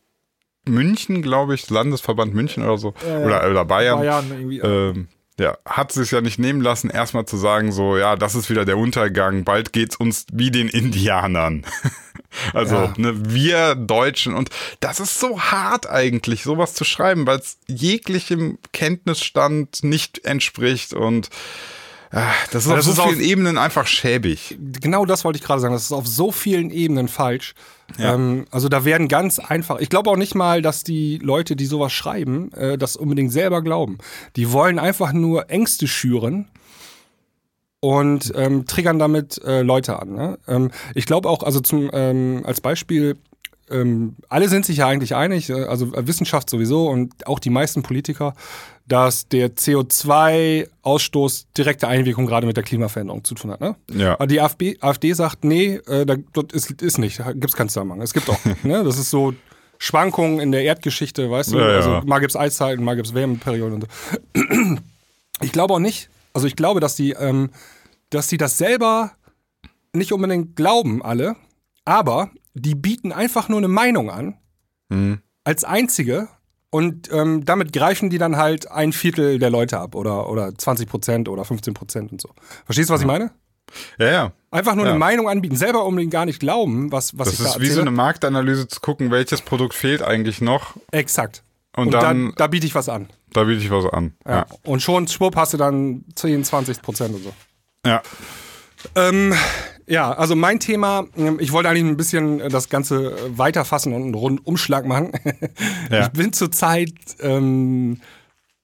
München, glaube ich, Landesverband München oder so, oder, oder Bayern, Bayern irgendwie. ähm, ja, hat sich ja nicht nehmen lassen, erstmal zu sagen, so, ja, das ist wieder der Untergang, bald geht's uns wie den Indianern. also, Ja. ne, wir Deutschen. Und das ist so hart eigentlich, sowas zu schreiben, weil es jeglichem Kenntnisstand nicht entspricht und ah, das ist Aber auf das so ist vielen auch- Ebenen einfach schäbig. Genau das wollte ich gerade sagen. Das ist auf so vielen Ebenen falsch. Ja. Ähm, also da werden ganz einfach. Ich glaube auch nicht mal, dass die Leute, die sowas schreiben, äh, das unbedingt selber glauben. Die wollen einfach nur Ängste schüren und ähm, triggern damit äh, Leute an. Ne? Ähm, ich glaube auch, also zum ähm, als Beispiel. Ähm, alle sind sich ja eigentlich einig, äh, also äh, Wissenschaft sowieso und auch die meisten Politiker, dass der CO2-Ausstoß direkte Einwirkung gerade mit der Klimaveränderung zu tun hat. Ne? Ja. Aber die AfD, AfD sagt, nee, äh, da, dort ist, ist nicht, da gibt's keinen Zusammenhang. Es gibt auch, ne? Das ist so Schwankungen in der Erdgeschichte, weißt du? Ja, ja. Also mal gibt's Eiszeiten, mal gibt's Wärmeperioden und so. Ich glaube auch nicht, also ich glaube, dass die, ähm, dass die das selber nicht unbedingt glauben, alle, aber die bieten einfach nur eine Meinung an, Hm. als einzige. Und ähm, damit greifen die dann halt ein Viertel der Leute ab oder, oder 20 Prozent oder 15 Prozent und so. Verstehst du, was ich meine? Ja, ja. Einfach nur Ja. eine Meinung anbieten, selber unbedingt gar nicht glauben, was, was Das ich da ist wie so eine Marktanalyse zu gucken, welches Produkt fehlt eigentlich noch. Exakt. Und, Und, dann, da, da biete ich was an. da biete ich was an. Ja. Ja. Und schon schwupp hast du dann 10, 20 Prozent und so. ja. Ähm, ja, also mein Thema, ähm, ich wollte eigentlich ein bisschen äh, das Ganze äh, weiterfassen und einen Rundumschlag machen. Ja. Ich bin zurzeit ähm,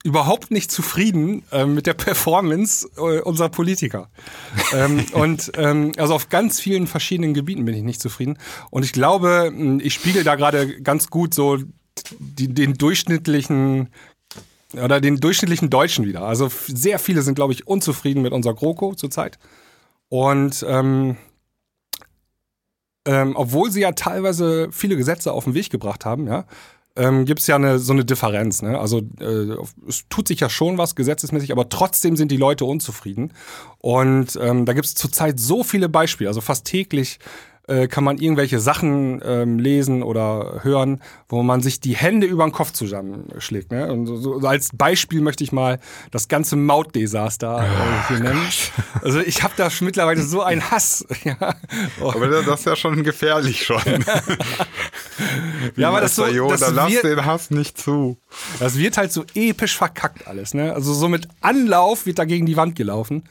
überhaupt nicht zufrieden äh, mit der Performance äh, unserer Politiker. ähm, und ähm, also auf ganz vielen verschiedenen Gebieten bin ich nicht zufrieden. Und ich glaube, mh, ich spiegel da gerade ganz gut so die, den durchschnittlichen oder den durchschnittlichen Deutschen wieder. Also sehr viele sind, glaube ich, unzufrieden mit unserer GroKo zurzeit. Und ähm, ähm, obwohl sie ja teilweise viele Gesetze auf den Weg gebracht haben, ja, ähm, gibt es ja eine, so eine Differenz. Ne? Also äh, es tut sich ja schon was gesetzesmäßig, aber trotzdem sind die Leute unzufrieden. Und ähm, da gibt es zurzeit so viele Beispiele, also fast täglich äh, kann man irgendwelche Sachen ähm, lesen oder hören, wo man sich die Hände über den Kopf zusammenschlägt. Ne? Und so, so als Beispiel möchte ich mal das ganze Mautdesaster äh, hier nennen. Also ich habe da schon mittlerweile so einen Hass. ja. Oh. Aber das ist ja schon gefährlich schon. Ja, aber das so- das lass wird- den Hass nicht zu. Das wird halt so episch verkackt alles, ne? Also so mit Anlauf wird da gegen die Wand gelaufen.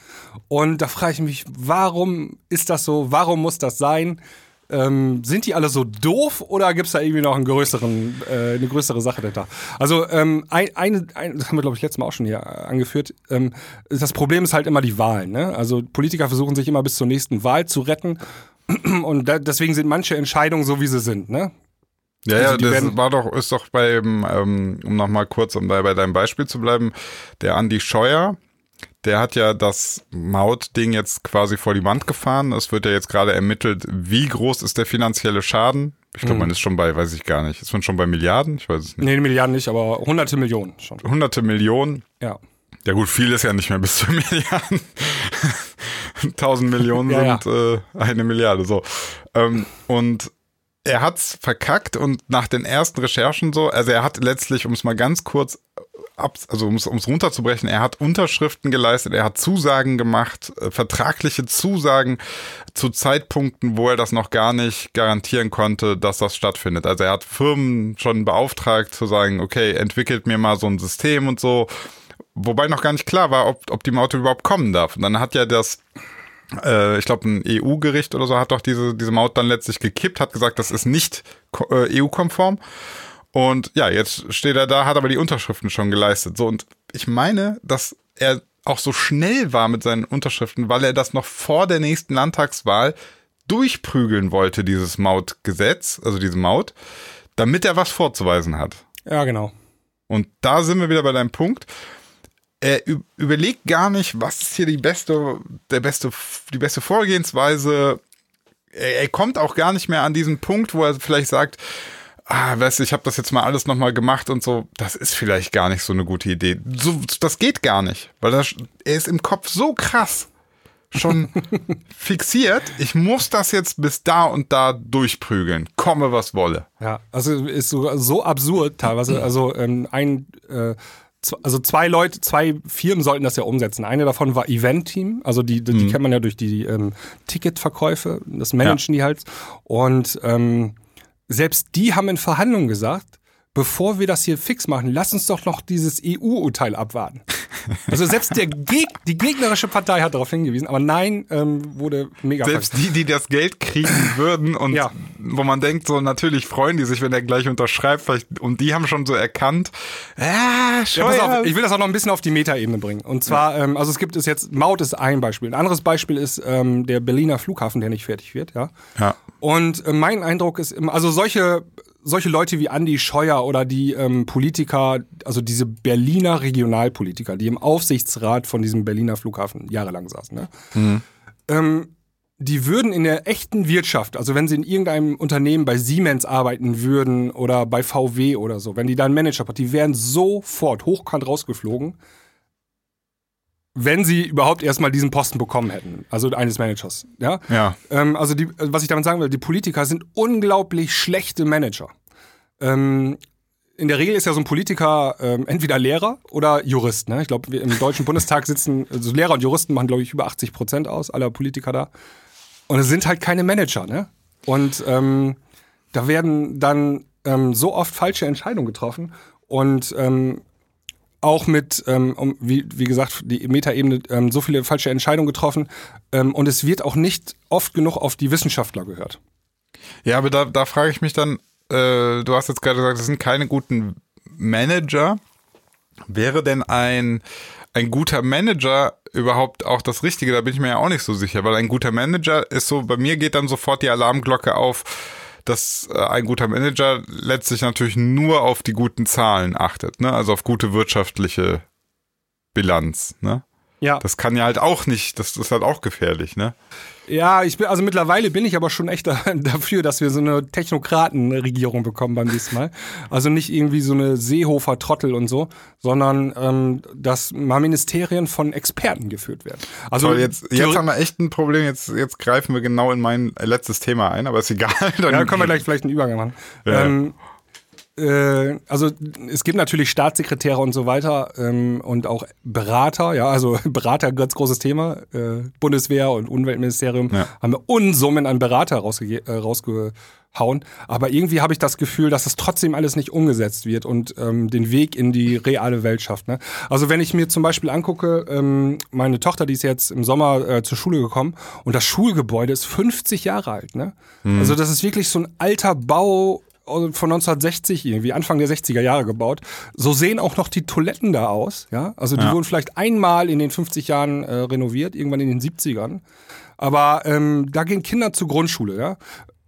Und da frage ich mich, warum ist das so? Warum muss das sein? Ähm, sind die alle so doof oder gibt es da irgendwie noch einen größeren, äh, eine größere Sache dahinter? Also ähm, ein, eine, ein, das haben wir glaube ich letztes Mal auch schon hier äh, angeführt. Ähm, das Problem ist halt immer die Wahlen. Ne? Also Politiker versuchen sich immer bis zur nächsten Wahl zu retten und da, deswegen sind manche Entscheidungen so wie sie sind. Ne? Ja, Also ja, das war doch, ist doch beim, ähm, um nochmal kurz, um da bei deinem Beispiel zu bleiben, der Andi Scheuer, der hat ja das Maut-Ding jetzt quasi vor die Wand gefahren. Es wird ja jetzt gerade ermittelt, wie groß ist der finanzielle Schaden. Ich glaube, man ist schon bei, weiß ich gar nicht, ist man schon bei Milliarden? Ich weiß es nicht. Nee, Milliarden nicht, aber hunderte Millionen schon. Hunderte Millionen. Ja. Ja gut, viel ist ja nicht mehr bis zu Milliarden. Tausend Millionen Ja, sind Äh, eine Milliarde. So. Ähm, und er hat's verkackt und nach den ersten Recherchen so, also er hat letztlich, um es mal ganz kurz also um es runterzubrechen, er hat Unterschriften geleistet, er hat Zusagen gemacht, äh, vertragliche Zusagen zu Zeitpunkten, wo er das noch gar nicht garantieren konnte, dass das stattfindet. Also er hat Firmen schon beauftragt zu sagen, okay, entwickelt mir mal so ein System und so, wobei noch gar nicht klar war, ob, ob die Maut überhaupt kommen darf. Und dann hat ja das äh, ich glaube, ein EU-Gericht oder so hat doch diese, diese Maut dann letztlich gekippt, hat gesagt, das ist nicht äh, EU-konform. Und ja, jetzt steht er da, hat aber die Unterschriften schon geleistet. So, und ich meine, dass er auch so schnell war mit seinen Unterschriften, weil er das noch vor der nächsten Landtagswahl durchprügeln wollte, dieses Mautgesetz, also diese Maut, damit er was vorzuweisen hat. Ja, genau. Und da sind wir wieder bei deinem Punkt. Er überlegt gar nicht, was ist hier die beste, der beste, die beste Vorgehensweise. Er, er kommt auch gar nicht mehr an diesen Punkt, wo er vielleicht sagt, ah, weißt du, ich habe das jetzt mal alles nochmal gemacht und so. Das ist vielleicht gar nicht so eine gute Idee. So, das geht gar nicht, weil das, er ist im Kopf so krass schon fixiert. Ich muss das jetzt bis da und da durchprügeln, komme was wolle. Ja, also ist sogar so absurd teilweise. Also ähm, ein, äh, also zwei Leute, zwei Firmen sollten das ja umsetzen. Eine davon war Event Team, also die, die, die kennt man ja durch die ähm, Ticketverkäufe, das managen die halt. Und ähm, selbst die haben in Verhandlungen gesagt, bevor wir das hier fix machen, lass uns doch noch dieses EU-Urteil abwarten. Also selbst der Geg die gegnerische Partei hat darauf hingewiesen, aber nein, ähm, wurde mega Selbst die, die das Geld kriegen würden und Ja. wo man denkt, so natürlich freuen die sich, wenn er gleich unterschreibt, vielleicht, und die haben schon so erkannt, ah, Ja, Scheuer. auf, ich will das auch noch ein bisschen auf die Metaebene bringen. Und zwar, ähm, also es gibt es jetzt, Maut ist ein Beispiel. Ein anderes Beispiel ist ähm, der Berliner Flughafen, der nicht fertig wird, ja. ja. Und äh, mein Eindruck ist immer, also solche, solche Leute wie Andi Scheuer oder die ähm, Politiker, also diese Berliner Regionalpolitiker, die im Aufsichtsrat von diesem Berliner Flughafen jahrelang saßen, ne? ähm, die würden in der echten Wirtschaft, also wenn sie in irgendeinem Unternehmen bei Siemens arbeiten würden oder bei VW oder so, wenn die da einen Manager die wären sofort hochkant rausgeflogen, wenn sie überhaupt erstmal diesen Posten bekommen hätten, also eines Managers. Ja? Ja. Ähm, also die, was ich damit sagen will, die Politiker sind unglaublich schlechte Manager. Ähm, in der Regel ist ja so ein Politiker ähm, entweder Lehrer oder Jurist. Ne? Ich glaube, im Deutschen Bundestag sitzen, also Lehrer und Juristen machen, glaube ich, über 80 Prozent aus, aller Politiker da. Und es sind halt keine Manager, ne? Und ähm, da werden dann ähm, so oft falsche Entscheidungen getroffen und ähm, auch mit, ähm, wie, wie gesagt, die Metaebene ähm, so viele falsche Entscheidungen getroffen ähm, und es wird auch nicht oft genug auf die Wissenschaftler gehört. Ja, aber da, da frage ich mich dann, äh, du hast jetzt gerade gesagt, das sind keine guten Manager. Wäre denn ein, ein guter Manager überhaupt auch das Richtige? Da bin ich mir ja auch nicht so sicher, weil ein guter Manager ist so, bei mir geht dann sofort die Alarmglocke auf, dass äh, ein guter Manager letztlich natürlich nur auf die guten Zahlen achtet, ne? Also auf gute wirtschaftliche Bilanz, ne? Ja. Das kann ja halt auch nicht, das ist halt auch gefährlich, ne? Ja, ich bin, also mittlerweile bin ich aber schon echt dafür, dass wir so eine Technokratenregierung bekommen beim nächsten Mal. Also nicht irgendwie so eine Seehofer-Trottel und so, sondern ähm, dass mal Ministerien von Experten geführt werden. Also Toll, jetzt, jetzt haben wir echt ein Problem, jetzt, jetzt greifen wir genau in mein letztes Thema ein, aber ist egal. Dann ja, können wir gleich vielleicht einen Übergang machen. Ja. Ähm, äh, also es gibt natürlich Staatssekretäre und so weiter ähm, und auch Berater, ja, also Berater, ganz großes Thema. Äh, Bundeswehr und Umweltministerium ja. haben wir Unsummen an Berater rausge äh, rausgehauen. Aber irgendwie habe ich das Gefühl, dass das trotzdem alles nicht umgesetzt wird und ähm, den Weg in die reale Welt schafft. Ne? Also wenn ich mir zum Beispiel angucke, ähm, meine Tochter, die ist jetzt im Sommer äh, zur Schule gekommen und das Schulgebäude ist 50 Jahre alt. Ne? Mhm. Also das ist wirklich so ein alter Bau von 1960 irgendwie, Anfang der 60er Jahre gebaut. So sehen auch noch die Toiletten da aus. Ja? Also die ja. wurden vielleicht einmal in den 50 Jahren äh, renoviert, irgendwann in den 70ern. Aber ähm, da gehen Kinder zur Grundschule. Ja?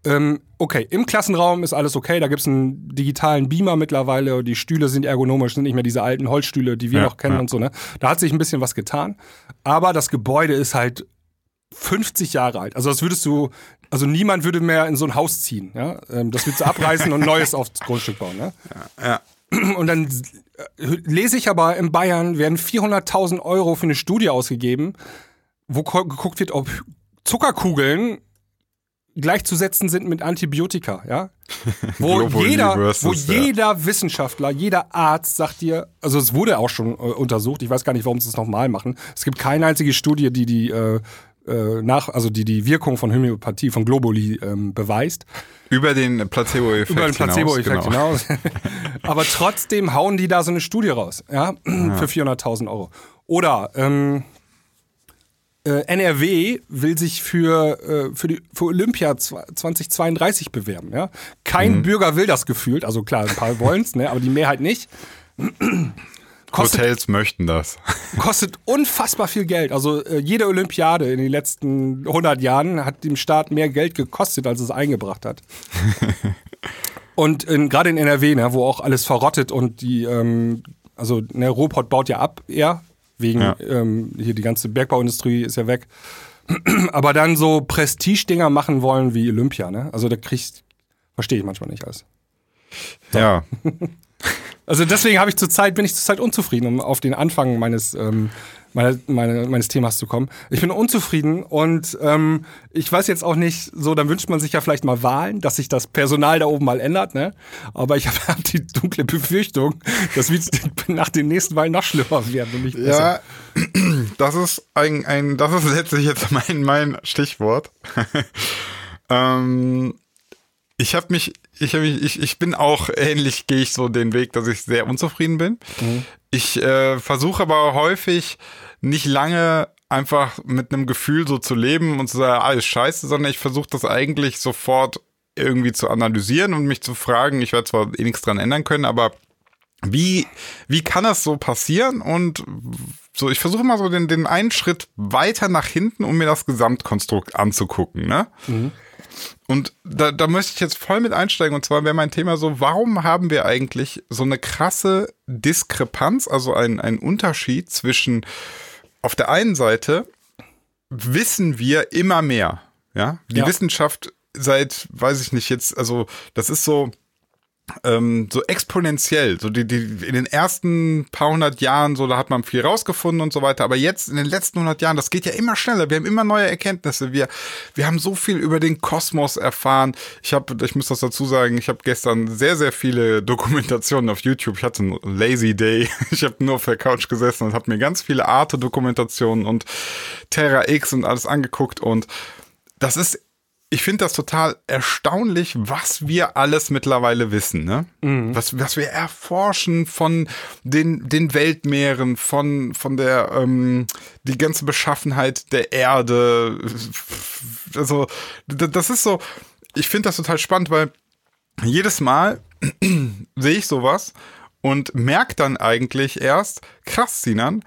Ähm, okay, im Klassenraum ist alles okay. Da gibt es einen digitalen Beamer mittlerweile. Die Stühle sind ergonomisch, sind nicht mehr diese alten Holzstühle, die wir ja, noch kennen ja. und so. Ne? Da hat sich ein bisschen was getan. Aber das Gebäude ist halt 50 Jahre alt. Also das würdest du, also niemand würde mehr in so ein Haus ziehen. Ja? Ähm, das würdest du abreißen und Neues aufs Grundstück bauen. Ne? Ja, ja. Und dann äh, lese ich aber, in Bayern werden 400.000 Euro für eine Studie ausgegeben, wo geguckt wird, ob Zuckerkugeln gleichzusetzen sind mit Antibiotika, ja? Wo jeder, wo jeder Wissenschaftler, jeder Arzt sagt dir, also es wurde auch schon äh, untersucht, ich weiß gar nicht, warum sie es nochmal machen. Es gibt keine einzige Studie, die die äh, äh, nach, also die die Wirkung von Homöopathie, von Globuli ähm, beweist. Über den Placebo-Effekt Über den Placebo-Effekt hinaus. Genau. hinaus. Aber trotzdem hauen die da so eine Studie raus, ja, ja. für 400.000 Euro. Oder ähm, äh, NRW will sich für, äh, für, die, für Olympia 2032 bewerben. Ja? Kein mhm. Bürger will das gefühlt, also klar, ein paar wollen es, ne, aber die Mehrheit nicht. Kostet, Hotels möchten das. Kostet unfassbar viel Geld. Also äh, jede Olympiade in den letzten 100 Jahren hat dem Staat mehr Geld gekostet, als es eingebracht hat. und gerade in NRW, ne, wo auch alles verrottet und die, ähm, also ne, Ruhrpott baut ja ab eher, wegen ja. ähm, hier die ganze Bergbauindustrie ist ja weg. Aber dann so Prestigedinger machen wollen wie Olympia, ne? Also da kriegst, verstehe ich manchmal nicht alles. So. Ja. Also deswegen habe ich zurzeit, bin ich zurzeit unzufrieden, um auf den Anfang meines, ähm, meine, meine, meines Themas zu kommen. Ich bin unzufrieden und ähm, ich weiß jetzt auch nicht, so, dann wünscht man sich ja vielleicht mal Wahlen, dass sich das Personal da oben mal ändert, ne? Aber ich habe hab die dunkle Befürchtung, das wird nach den nächsten Wahlen noch schlimmer werden und nicht besser. Ja, das ist ein, ein das ist letztlich jetzt mein, mein Stichwort. ähm, ich habe mich, ich, hab mich ich, ich bin auch ähnlich, gehe ich so den Weg, dass ich sehr unzufrieden bin. Mhm. Ich äh, versuche aber häufig nicht lange einfach mit einem Gefühl so zu leben und zu sagen, alles scheiße, sondern ich versuche das eigentlich sofort irgendwie zu analysieren und mich zu fragen, ich werde zwar eh nichts dran ändern können, aber wie, wie kann das so passieren? Und so, ich versuche mal so den, den einen Schritt weiter nach hinten, um mir das Gesamtkonstrukt anzugucken, ne? Mhm. Und da, da möchte ich jetzt voll mit einsteigen. Und zwar wäre mein Thema so, warum haben wir eigentlich so eine krasse Diskrepanz, also ein, ein Unterschied zwischen auf der einen Seite wissen wir immer mehr. Ja, die ja. Wissenschaft seit, weiß ich nicht jetzt, also das ist so, ähm, so exponentiell. So die, die in den ersten paar hundert Jahren, so da hat man viel rausgefunden und so weiter. Aber jetzt in den letzten hundert Jahren, das geht ja immer schneller. Wir haben immer neue Erkenntnisse. Wir, wir haben so viel über den Kosmos erfahren. Ich habe, ich muss das dazu sagen, ich habe gestern sehr, sehr viele Dokumentationen auf YouTube. Ich hatte einen Lazy Day. Ich habe nur auf der Couch gesessen und habe mir ganz viele Arte-Dokumentationen und Terra X und alles angeguckt und das ist ich finde das total erstaunlich, was wir alles mittlerweile wissen, ne? Mhm. Was, was wir erforschen von den, den Weltmeeren, von, von der, ähm, die ganze Beschaffenheit der Erde. Also, das ist so, ich finde das total spannend, weil jedes Mal sehe ich sowas und merke dann eigentlich erst, krass, Sinan,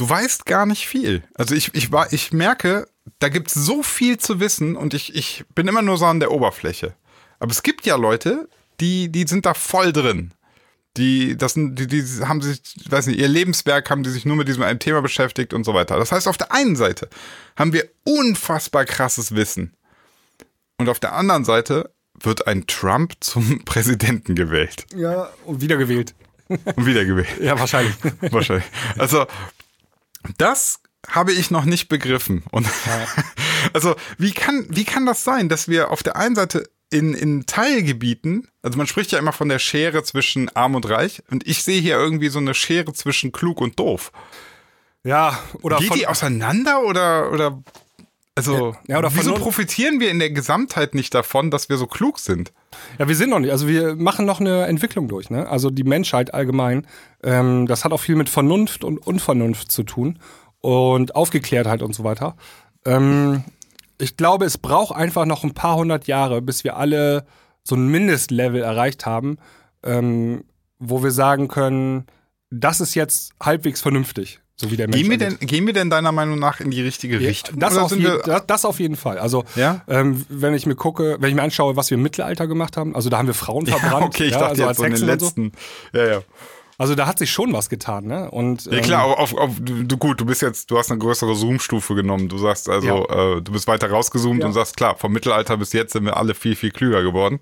du weißt gar nicht viel. Also ich, ich, war, ich merke, da gibt es so viel zu wissen und ich, ich bin immer nur so an der Oberfläche. Aber es gibt ja Leute, die, die sind da voll drin. Die, das die, die haben sich, weiß nicht, ihr Lebenswerk haben die sich nur mit diesem einen Thema beschäftigt und so weiter. Das heißt, auf der einen Seite haben wir unfassbar krasses Wissen. Und auf der anderen Seite wird ein Trump zum Präsidenten gewählt. Ja, und wiedergewählt. Und wiedergewählt. ja, wahrscheinlich. wahrscheinlich. Also, das habe ich noch nicht begriffen. Und also, wie kann, wie kann das sein, dass wir auf der einen Seite in, in Teilgebieten, also man spricht ja immer von der Schere zwischen arm und reich, und ich sehe hier irgendwie so eine Schere zwischen klug und doof. Ja, oder Geht die auseinander oder, oder also, ja, oder wieso profitieren wir in der Gesamtheit nicht davon, dass wir so klug sind? Ja, wir sind noch nicht. Also wir machen noch eine Entwicklung durch. Ne? Also die Menschheit allgemein. Ähm, das hat auch viel mit Vernunft und Unvernunft zu tun und Aufgeklärtheit und so weiter. Ähm, ich glaube, es braucht einfach noch ein paar hundert Jahre, bis wir alle so ein Mindestlevel erreicht haben, ähm, wo wir sagen können, das ist jetzt halbwegs vernünftig. So wie der Mensch gehen, wir denn, gehen wir denn deiner Meinung nach in die richtige ja, Richtung? Das auf, je, das, das auf, jeden Fall. Also, ja? ähm, wenn ich mir gucke, wenn ich mir anschaue, was wir im Mittelalter gemacht haben, also da haben wir Frauen verbrannt. Ja, okay, ich dachte also jetzt so in den letzten. So. Ja, ja. Also da hat sich schon was getan, ne? Und, ja klar, ähm, auf, auf, du, gut, du bist jetzt, du hast eine größere Zoom-Stufe genommen. Du sagst also, ja. äh, du bist weiter rausgezoomt ja. und sagst, klar, vom Mittelalter bis jetzt sind wir alle viel, viel klüger geworden.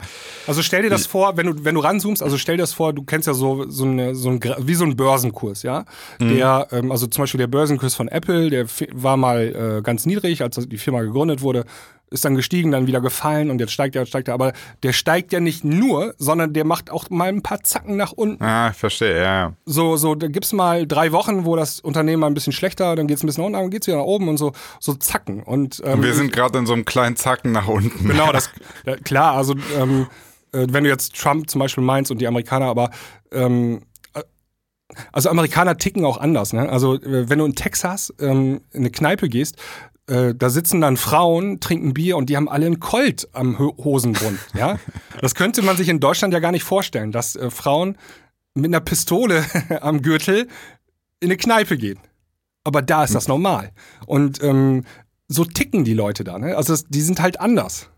Also stell dir das vor, wenn du, wenn du ranzoomst, also stell dir das vor, du kennst ja so, so, eine, so ein, wie so ein Börsenkurs, ja? Mhm. Der, ähm, also zum Beispiel der Börsenkurs von Apple, der war mal äh, ganz niedrig, als die Firma gegründet wurde ist dann gestiegen, dann wieder gefallen und jetzt steigt er, steigt er. Aber der steigt ja nicht nur, sondern der macht auch mal ein paar Zacken nach unten. Ah, ich verstehe, ja. So, so, da gibt's mal drei Wochen, wo das Unternehmen mal ein bisschen schlechter, dann geht's ein bisschen unten, dann geht's wieder nach oben und so, so Zacken. Und, ähm, und wir sind gerade in so einem kleinen Zacken nach unten. Genau, das, klar, also, ähm, äh, wenn du jetzt Trump zum Beispiel meinst und die Amerikaner, aber, ähm, äh, also Amerikaner ticken auch anders. Ne? Also äh, wenn du in Texas ähm, in eine Kneipe gehst, äh, da sitzen dann Frauen, trinken Bier und die haben alle einen Colt am Hosenbund. Ja? Das könnte man sich in Deutschland ja gar nicht vorstellen, dass äh, Frauen mit einer Pistole am Gürtel in eine Kneipe gehen. Aber da ist das normal. Und ähm, so ticken die Leute da. Ne? Also die sind halt anders.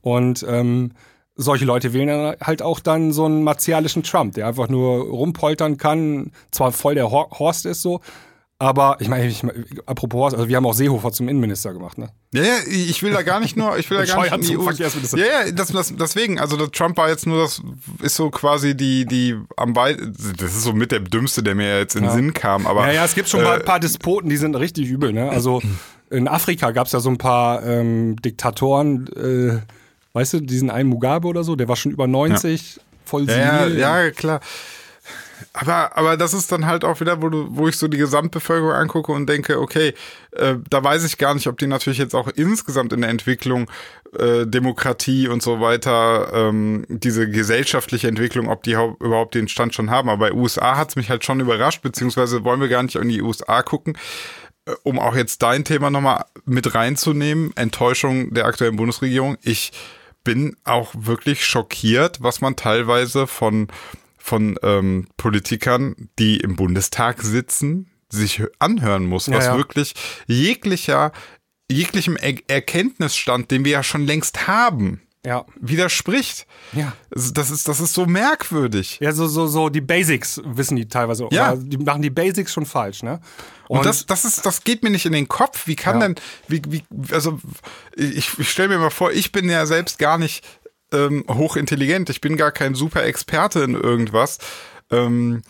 Und ähm, solche Leute wählen dann halt auch dann so einen martialischen Trump, der einfach nur rumpoltern kann, zwar voll der Horst ist so, aber ich meine, ich, apropos, also wir haben auch Seehofer zum Innenminister gemacht, ne? Ja, ja, ich will da gar nicht nur, ich will da gar nicht in die Verkehrsminister. Ja, ja, das, das, deswegen, also der Trump war jetzt nur das, ist so quasi die, die am weit, das ist so mit der dümmste, der mir jetzt in den ja. Sinn kam, aber. Ja, ja, es gibt schon äh, mal ein paar Despoten, die sind richtig übel, ne? Also in Afrika gab es ja so ein paar ähm, Diktatoren, äh, weißt du, diesen einen Mugabe oder so, der war schon über 90, ja. voll senil. Ja, ja, klar. Aber, aber das ist dann halt auch wieder, wo, du, wo ich so die Gesamtbevölkerung angucke und denke, okay, äh, da weiß ich gar nicht, ob die natürlich jetzt auch insgesamt in der Entwicklung äh, Demokratie und so weiter, ähm, diese gesellschaftliche Entwicklung, ob die überhaupt den Stand schon haben. Aber bei USA hat es mich halt schon überrascht, beziehungsweise wollen wir gar nicht in die USA gucken äh, um auch jetzt dein Thema nochmal mit reinzunehmen, Enttäuschung der aktuellen Bundesregierung. Ich bin auch wirklich schockiert, was man teilweise von von ähm, Politikern, die im Bundestag sitzen, sich anhören muss, was ja, ja. wirklich jeglicher, jeglichem er Erkenntnisstand, den wir ja schon längst haben, ja. widerspricht. Ja. Das ist, das ist so merkwürdig. Ja, so, so, so die Basics wissen die teilweise. Ja. die machen die Basics schon falsch, ne? Und, Und das, das ist, das geht mir nicht in den Kopf. Wie kann ja. denn, wie, wie, also ich, ich stelle mir mal vor, ich bin ja selbst gar nicht ähm, hochintelligent. Ich bin gar kein super Experte in irgendwas. Ähm,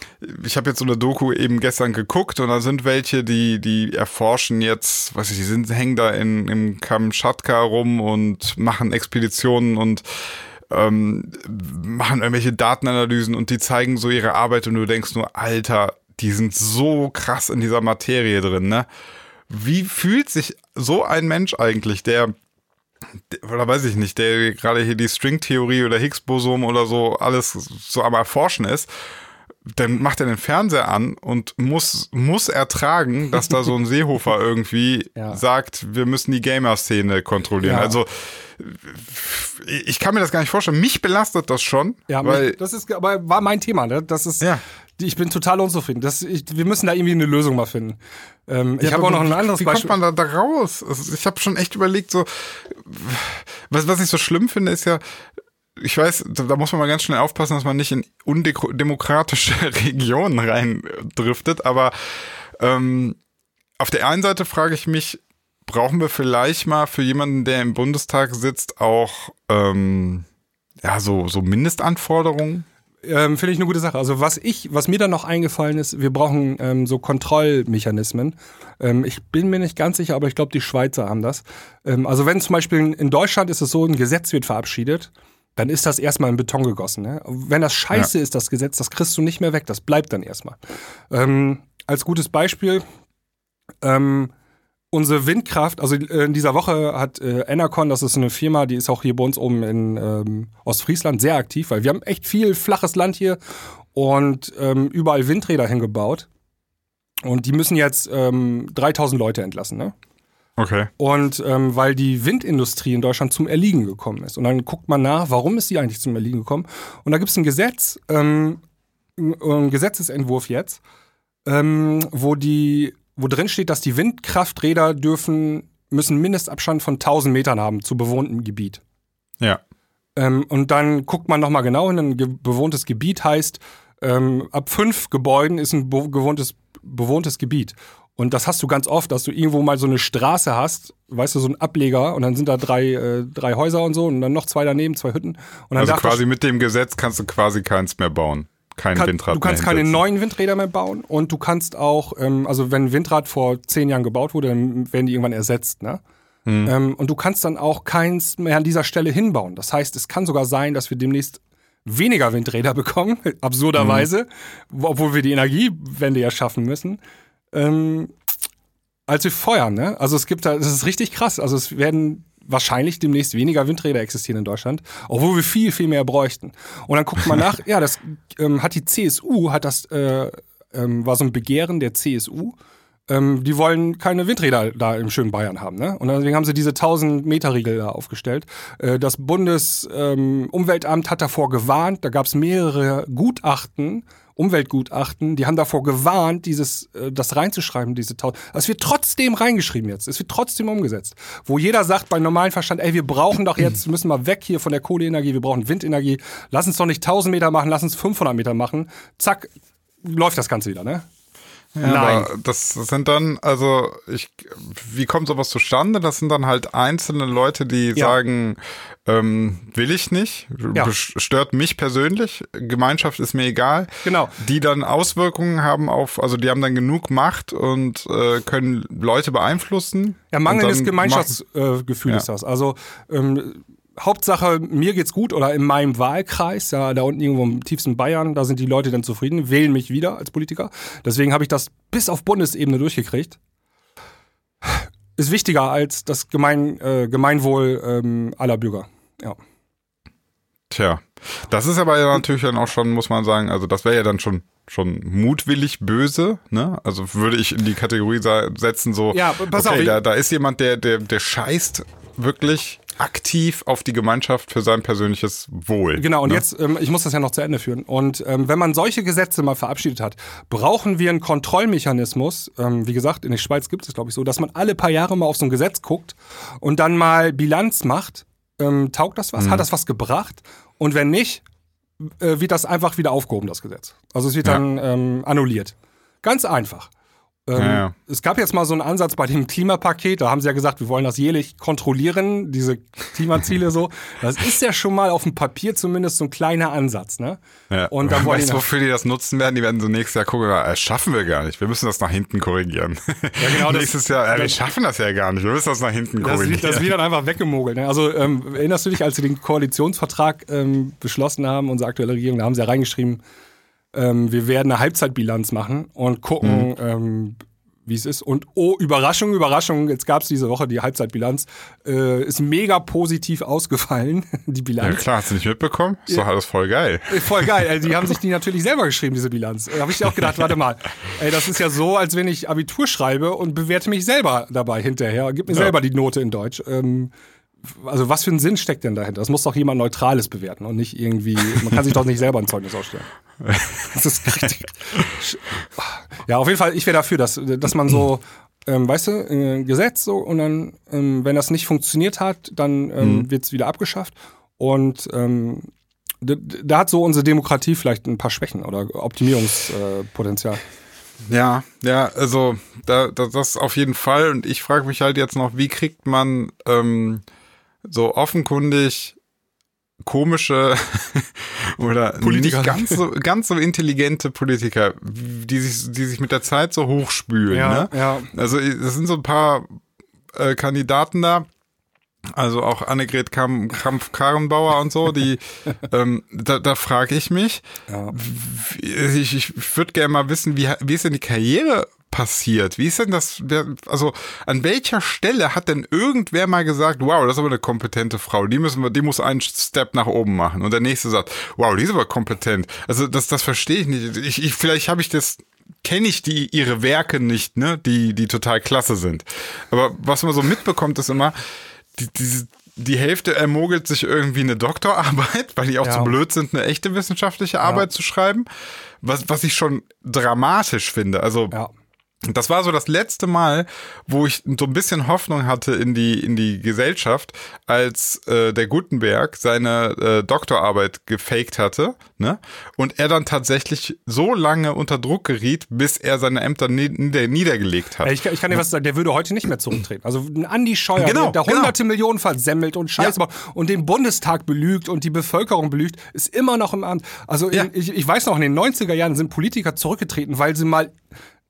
ich habe jetzt so eine Doku eben gestern geguckt und da sind welche, die, die erforschen jetzt, weiß ich, die sind, hängen da in, im Kamtschatka rum und machen Expeditionen und ähm, machen irgendwelche Datenanalysen und die zeigen so ihre Arbeit und du denkst nur, Alter, die sind so krass in dieser Materie drin, ne? Wie fühlt sich so ein Mensch eigentlich, der oder weiß ich nicht, der gerade hier die Stringtheorie oder Higgs-Boson oder so alles so am Erforschen ist dann macht er den Fernseher an und muss, muss ertragen, dass da so ein Seehofer irgendwie ja. sagt, wir müssen die Gamer-Szene kontrollieren. Ja. Also ich kann mir das gar nicht vorstellen. Mich belastet das schon. Ja, weil das ist aber war mein Thema. Ne? Das ist, ja. Ich bin total unzufrieden. Das, ich, wir müssen da irgendwie eine Lösung mal finden. Ähm, ich habe auch noch ein anderes wie Beispiel. Wie kommt man da, da raus? Also ich habe schon echt überlegt, so was, was ich so schlimm finde, ist ja, ich weiß, da muss man mal ganz schnell aufpassen, dass man nicht in undemokratische Regionen reindriftet, aber ähm, auf der einen Seite frage ich mich, brauchen wir vielleicht mal für jemanden, der im Bundestag sitzt, auch ähm, ja, so, so Mindestanforderungen? Ähm, Finde ich eine gute Sache. Also was ich, was mir dann noch eingefallen ist, wir brauchen ähm, so Kontrollmechanismen. Ähm, ich bin mir nicht ganz sicher, aber ich glaube, die Schweizer haben das. Ähm, also wenn zum Beispiel in Deutschland ist es so, ein Gesetz wird verabschiedet dann ist das erstmal in Beton gegossen. Ne? Wenn das scheiße ja. ist, das Gesetz, das kriegst du nicht mehr weg, das bleibt dann erstmal. Ähm, als gutes Beispiel, ähm, unsere Windkraft, also äh, in dieser Woche hat äh, Enercon, das ist eine Firma, die ist auch hier bei uns oben in ähm, Ostfriesland sehr aktiv, weil wir haben echt viel flaches Land hier und ähm, überall Windräder hingebaut. Und die müssen jetzt ähm, 3000 Leute entlassen, ne? Okay. Und ähm, weil die Windindustrie in Deutschland zum Erliegen gekommen ist. Und dann guckt man nach, warum ist die eigentlich zum Erliegen gekommen? Und da gibt es ein Gesetz, ähm, ein Gesetzesentwurf jetzt, ähm, wo die, wo drin steht, dass die Windkrafträder dürfen, müssen Mindestabstand von 1000 Metern haben zu bewohntem Gebiet. Ja. Ähm, und dann guckt man nochmal genau hin, ein bewohntes Gebiet heißt, ähm, ab fünf Gebäuden ist ein bewohntes, bewohntes Gebiet. Und das hast du ganz oft, dass du irgendwo mal so eine Straße hast, weißt du, so ein Ableger und dann sind da drei, äh, drei Häuser und so und dann noch zwei daneben, zwei Hütten. Und dann also quasi mit dem Gesetz kannst du quasi keins mehr bauen. Kein kann, Windrad Du kannst keine neuen Windräder mehr bauen und du kannst auch, ähm, also wenn ein Windrad vor zehn Jahren gebaut wurde, dann werden die irgendwann ersetzt, ne? Hm. Ähm, und du kannst dann auch keins mehr an dieser Stelle hinbauen. Das heißt, es kann sogar sein, dass wir demnächst weniger Windräder bekommen, absurderweise, hm. obwohl wir die Energiewende ja schaffen müssen ähm, als wir feuern. Ne? Also es gibt da, das ist richtig krass. Also es werden wahrscheinlich demnächst weniger Windräder existieren in Deutschland, obwohl wir viel, viel mehr bräuchten. Und dann guckt man nach, ja, das ähm, hat die CSU, hat das, äh, ähm, war so ein Begehren der CSU, ähm, die wollen keine Windräder da im schönen Bayern haben. Ne? Und deswegen haben sie diese 1000-Meter-Regel da aufgestellt. Äh, das Bundesumweltamt ähm, hat davor gewarnt, da gab es mehrere Gutachten, Umweltgutachten, die haben davor gewarnt, dieses, äh, das reinzuschreiben, diese Tausend. Es wird trotzdem reingeschrieben jetzt. Es wird trotzdem umgesetzt. Wo jeder sagt bei normalem Verstand, ey, wir brauchen doch jetzt, müssen mal weg hier von der Kohleenergie, wir brauchen Windenergie. Lass uns doch nicht 1000 Meter machen, lass uns 500 Meter machen. Zack, läuft das Ganze wieder, ne? Ja, Nein. das sind dann, also ich, wie kommt sowas zustande? Das sind dann halt einzelne Leute, die ja. sagen, ähm, will ich nicht, ja. stört mich persönlich, Gemeinschaft ist mir egal. Genau. Die dann Auswirkungen haben auf, also die haben dann genug Macht und äh, können Leute beeinflussen. Ja, mangelndes Gemeinschaftsgefühl äh, ist das. Also ähm, Hauptsache, mir geht's gut oder in meinem Wahlkreis, ja, da unten irgendwo im tiefsten Bayern, da sind die Leute dann zufrieden, wählen mich wieder als Politiker. Deswegen habe ich das bis auf Bundesebene durchgekriegt. Ist wichtiger als das Gemein, äh, Gemeinwohl ähm, aller Bürger. Ja. Tja, das ist aber ja natürlich dann auch schon, muss man sagen, also das wäre ja dann schon schon mutwillig böse, ne? Also würde ich in die Kategorie setzen, so, ja, pass okay, auf, da, da ist jemand, der, der, der scheißt wirklich aktiv auf die Gemeinschaft für sein persönliches Wohl. Genau, und ne? jetzt, ähm, ich muss das ja noch zu Ende führen. Und ähm, wenn man solche Gesetze mal verabschiedet hat, brauchen wir einen Kontrollmechanismus. Ähm, wie gesagt, in der Schweiz gibt es, glaube ich, so, dass man alle paar Jahre mal auf so ein Gesetz guckt und dann mal Bilanz macht. Ähm, taugt das was? Mhm. Hat das was gebracht? Und wenn nicht, äh, wird das einfach wieder aufgehoben, das Gesetz. Also es wird ja. dann ähm, annulliert. Ganz einfach. Ähm, ja, ja. Es gab jetzt mal so einen Ansatz bei dem Klimapaket, da haben sie ja gesagt, wir wollen das jährlich kontrollieren, diese Klimaziele so. Das ist ja schon mal auf dem Papier zumindest so ein kleiner Ansatz, ne? Ja. Und dann weißt du, wofür die das nutzen werden? Die werden so nächstes Jahr gucken, das schaffen wir gar nicht. Wir müssen das nach hinten korrigieren. Ja, genau. nächstes Jahr, äh, wir schaffen das ja gar nicht. Wir müssen das nach hinten korrigieren. Das, das wird dann einfach weggemogelt. Ne? Also ähm, erinnerst du dich, als sie den Koalitionsvertrag ähm, beschlossen haben, unsere aktuelle Regierung, da haben sie ja reingeschrieben, ähm, wir werden eine Halbzeitbilanz machen und gucken, mhm. ähm, wie es ist. Und oh, Überraschung, Überraschung, jetzt gab es diese Woche die Halbzeitbilanz, äh, ist mega positiv ausgefallen, die Bilanz. Ja klar, hast du nicht mitbekommen? Ist doch alles voll geil. Äh, voll geil. Also, die haben sich die natürlich selber geschrieben, diese Bilanz. Da habe ich auch gedacht, warte mal, ey, das ist ja so, als wenn ich Abitur schreibe und bewerte mich selber dabei hinterher. Gib mir ja. selber die Note in Deutsch. Ähm, also was für ein Sinn steckt denn dahinter? Das muss doch jemand Neutrales bewerten und nicht irgendwie, man kann sich doch nicht selber ein Zeugnis ausstellen. Das ist richtig. Ja, auf jeden Fall, ich wäre dafür, dass, dass man so, ähm, weißt du, ein Gesetz so und dann, ähm, wenn das nicht funktioniert hat, dann ähm, mhm. wird es wieder abgeschafft. Und ähm, da hat so unsere Demokratie vielleicht ein paar Schwächen oder Optimierungspotenzial. Äh, ja, ja, also da, da, das auf jeden Fall. Und ich frage mich halt jetzt noch, wie kriegt man ähm, so offenkundig komische oder Politiker. nicht ganz so, ganz so intelligente Politiker, die sich, die sich mit der Zeit so hochspülen. Ja, ne? ja. Also es sind so ein paar äh, Kandidaten da, also auch Annegret Kampf-Karrenbauer und so, die, ähm, da, da frage ich mich, ja. ich, ich würde gerne mal wissen, wie, wie ist denn die Karriere passiert? Wie ist denn das, also an welcher Stelle hat denn irgendwer mal gesagt, wow, das ist aber eine kompetente Frau, die müssen wir, die muss einen Step nach oben machen und der nächste sagt, wow, die ist aber kompetent. Also das, das verstehe ich nicht. Ich, ich vielleicht habe ich das kenne ich die ihre Werke nicht, ne, die die total klasse sind. Aber was man so mitbekommt, ist immer die, diese die Hälfte ermogelt sich irgendwie eine Doktorarbeit, weil die auch ja. zu blöd sind, eine echte wissenschaftliche Arbeit ja. zu schreiben. Was, was ich schon dramatisch finde. Also ja. Das war so das letzte Mal, wo ich so ein bisschen Hoffnung hatte in die, in die Gesellschaft, als äh, der Gutenberg seine äh, Doktorarbeit gefaked hatte, ne? Und er dann tatsächlich so lange unter Druck geriet, bis er seine Ämter nieder, niedergelegt hat. Ich, ich kann dir was sagen, der würde heute nicht mehr zurücktreten. Also ein Andi Scheuer, genau, der, der hunderte genau. Millionen versemmelt und Scheiße ja. und den Bundestag belügt und die Bevölkerung belügt, ist immer noch im Amt. Also ja. in, ich, ich weiß noch, in den 90er Jahren sind Politiker zurückgetreten, weil sie mal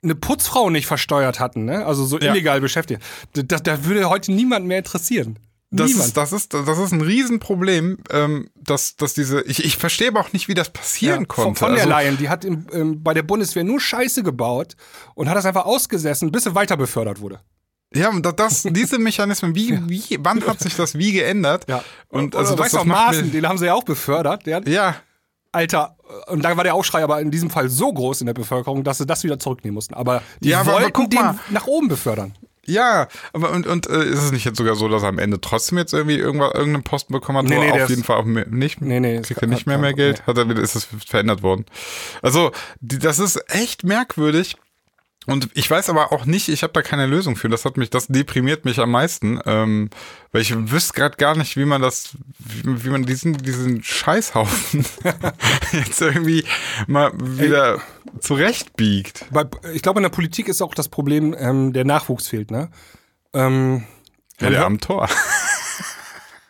eine Putzfrau nicht versteuert hatten, ne? Also so ja. illegal beschäftigt. Da, da würde heute niemand mehr interessieren. Das ist, das ist, das ist ein Riesenproblem, ähm, dass, dass diese, ich, ich verstehe aber auch nicht, wie das passieren ja, konnte. Von, von der also, Leyen, die hat im, ähm, bei der Bundeswehr nur Scheiße gebaut und hat das einfach ausgesessen, bis sie weiter befördert wurde. Ja, und das, diese Mechanismen, wie, wie, wann hat sich das wie geändert? Ja. Und also, Oder, das, weißt das auch Maaßen, den haben sie ja auch befördert. Der, ja. Alter, und da war der Aufschrei aber in diesem Fall so groß in der Bevölkerung, dass sie das wieder zurücknehmen mussten. Aber die ja, aber, wollten aber den nach oben befördern. Ja, aber und, und äh, ist es nicht jetzt sogar so, dass er am Ende trotzdem jetzt irgendwie irgendwas, irgendeinen Posten bekommen hat, nee, nee, auf jeden Fall auch nicht, nee, nee, kriegt er nicht mehr mehr Geld? Hat er wieder, ist das verändert worden? Also, die, das ist echt merkwürdig. Und ich weiß aber auch nicht, ich habe da keine Lösung für. Das hat mich, das deprimiert mich am meisten, ähm, weil ich wüsste gerade gar nicht, wie man das, wie, wie man diesen diesen Scheißhaufen jetzt irgendwie mal wieder Ey, zurechtbiegt. Bei, ich glaube, in der Politik ist auch das Problem, ähm, der Nachwuchs fehlt, ne? Ähm, ja, der am Tor.